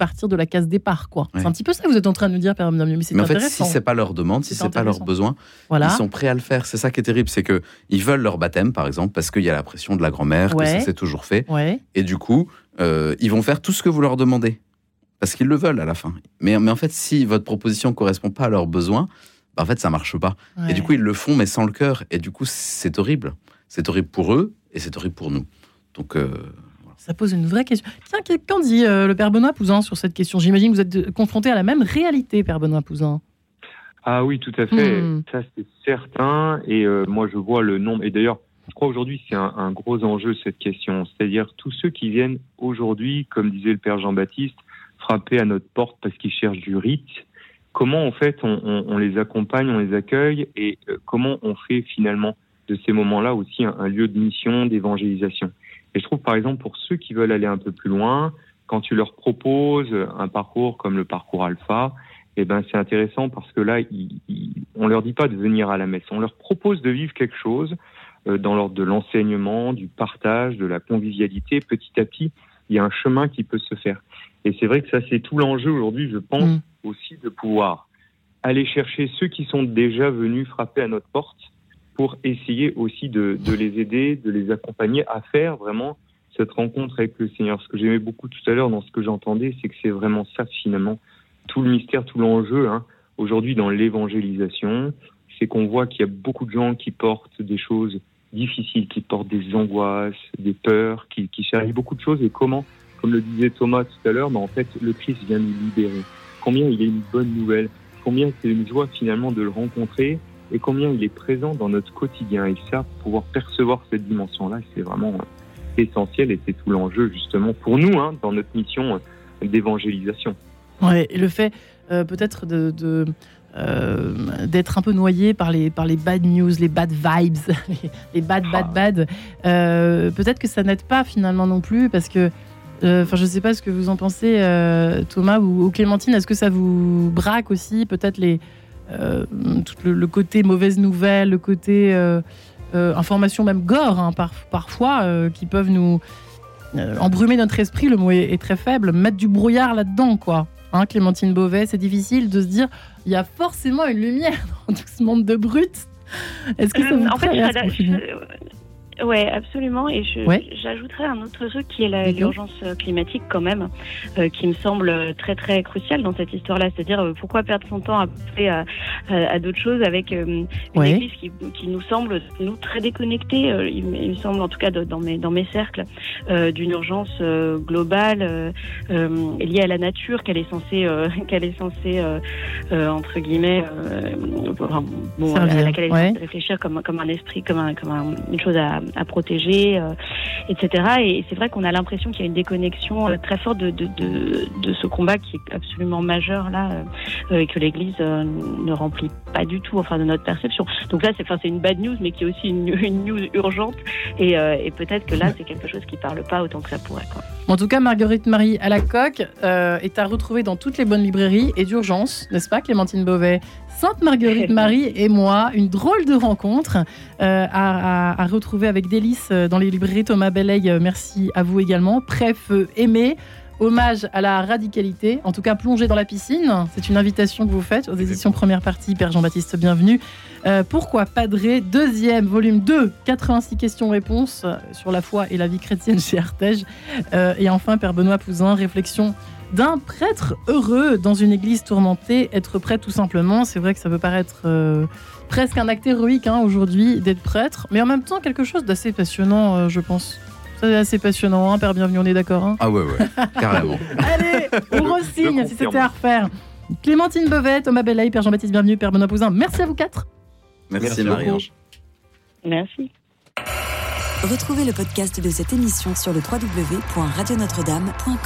partir de la case départ, quoi. C'est un petit peu ça que vous êtes en train de nous dire, Père Mais c'est en fait, si c'est pas leur demande, si c'est pas leur besoin, voilà. ils sont prêts à le faire. C'est ça qui est terrible, c'est que ils veulent leur baptême, par exemple, parce qu'il y a la pression de la grand-mère, que ça s'est toujours fait. Et du coup, euh, ils vont faire tout ce que vous leur demandez. Parce qu'ils le veulent à la fin. Mais, mais en fait, si votre proposition correspond pas à leurs besoins, bah, en fait, ça marche pas. Et du coup, ils le font, mais sans le cœur. Et du coup, c'est horrible. C'est horrible pour eux et c'est horrible pour nous. Donc, euh, ça pose une vraie question. Tiens, qu'en dit euh, le père Benoît Pouzin sur cette question? J'imagine que vous êtes confronté à la même réalité, père Benoît Pouzin. Ah oui, tout à fait. Hmm. Ça, c'est certain. Et euh, moi, je vois le nombre. Et d'ailleurs, je crois aujourd'hui, c'est un, gros enjeu, cette question. C'est-à-dire tous ceux qui viennent aujourd'hui, comme disait le père Jean-Baptiste, frapper à notre porte parce qu'ils cherchent du rite. Comment, en fait, on, les accompagne, on les accueille et euh, comment on fait finalement de ces moments-là aussi un lieu de mission, d'évangélisation? Et je trouve par exemple pour ceux qui veulent aller un peu plus loin, quand tu leur proposes un parcours comme le parcours alpha, eh ben c'est intéressant parce que là, on leur dit pas de venir à la messe, on leur propose de vivre quelque chose euh, dans l'ordre de l'enseignement, du partage, de la convivialité. Petit à petit, il y a un chemin qui peut se faire. Et c'est vrai que ça, c'est tout l'enjeu aujourd'hui, je pense, mm. aussi de pouvoir aller chercher ceux qui sont déjà venus frapper à notre porte pour essayer aussi de, les aider, de les accompagner à faire vraiment cette rencontre avec le Seigneur. Ce que j'aimais beaucoup tout à l'heure dans ce que j'entendais, c'est que c'est vraiment ça finalement, tout le mystère, tout l'enjeu hein, aujourd'hui dans l'évangélisation, c'est qu'on voit qu'il y a beaucoup de gens qui portent des choses difficiles, qui portent des angoisses, des peurs, qui, qui beaucoup de choses. Et comment, comme le disait Thomas tout à l'heure, ben, en fait, le Christ vient nous libérer. Combien il est une bonne nouvelle, combien c'est une joie finalement de le rencontrer et combien il est présent dans notre quotidien. Et ça, pouvoir percevoir cette dimension-là, c'est vraiment essentiel et c'est tout l'enjeu justement pour nous hein, dans notre mission d'évangélisation. Ouais, et le fait euh, peut-être de, de euh, d'être un peu noyé par les, par les bad news, les bad vibes, [LAUGHS] les, bad, bad, ah. bad. Euh, peut-être que ça n'aide pas finalement non plus parce que, enfin, je ne sais pas ce que vous en pensez, Thomas ou, Clémentine, est-ce que ça vous braque aussi peut-être les, tout le, côté mauvaise nouvelle, le côté information même gore hein, parfois qui peuvent nous embrumer notre esprit, le mot est, est très faible, mettre du brouillard là-dedans, quoi. Hein, Clémentine Beauvais, c'est difficile de se dire il y a forcément une lumière [LAUGHS] dans tout ce monde de brutes. Est-ce que ça vous en fait, oui, absolument. Et j'ajouterais un autre truc qui est l'urgence euh, climatique quand même, euh, qui me semble très très crucial dans cette histoire-là. C'est-à-dire euh, pourquoi perdre son temps à à, à, d'autres choses avec une église qui, qui, nous semble nous très déconnectée. Il, me semble en tout cas dans mes dans mes cercles d'une urgence globale liée à la nature qu'elle est censée [LAUGHS] qu'elle est censée entre guillemets bon, à laquelle elle est censée réfléchir comme comme un esprit comme un, comme une chose à à protéger, euh, etc. Et c'est vrai qu'on a l'impression qu'il y a une déconnexion euh, très forte de, ce combat qui est absolument majeur là euh, et que l'Église ne remplit pas du tout, enfin de notre perception. Donc là, c'est enfin, une bad news, mais qui est aussi une, [LAUGHS] news urgente. Et, peut-être que là, c'est quelque chose qui parle pas autant que ça pourrait. En tout cas, Marguerite Marie à est à retrouver dans toutes les bonnes librairies et d'urgence, n'est-ce pas, Clémentine Beauvais? Sainte Marguerite Marie et moi, une drôle de rencontre euh, à, retrouver avec délice euh, dans les librairies Thomas Belley. Euh, merci à vous également. Préf aimé. Hommage à la radicalité, en tout cas plongé dans la piscine. C'est une invitation que vous faites aux éditions première partie. Père Jean-Baptiste, bienvenue. pourquoi Padré Deuxième, volume 2, 86 questions-réponses sur la foi et la vie chrétienne chez Artege. et enfin, Père Benoît Pouzin, réflexion d'un prêtre heureux dans une église tourmentée. Être prêtre tout simplement, c'est vrai que ça peut paraître euh, presque un acte héroïque hein, aujourd'hui d'être prêtre, mais en même temps quelque chose d'assez passionnant, euh, je pense. C'est assez passionnant, hein, Père Bienvenue, on est d'accord hein? Ah ouais, ouais, carrément. [LAUGHS] Allez, on re-signe si c'était à refaire. Clémentine Bevet, Thomas Bellay, Père Jean-Baptiste Bienvenue, Père Benoît Pouzin, merci à vous quatre. Merci, Merci Marie-Ange. Merci. Retrouvez le podcast de cette émission sur le www.radionotre-dame.com.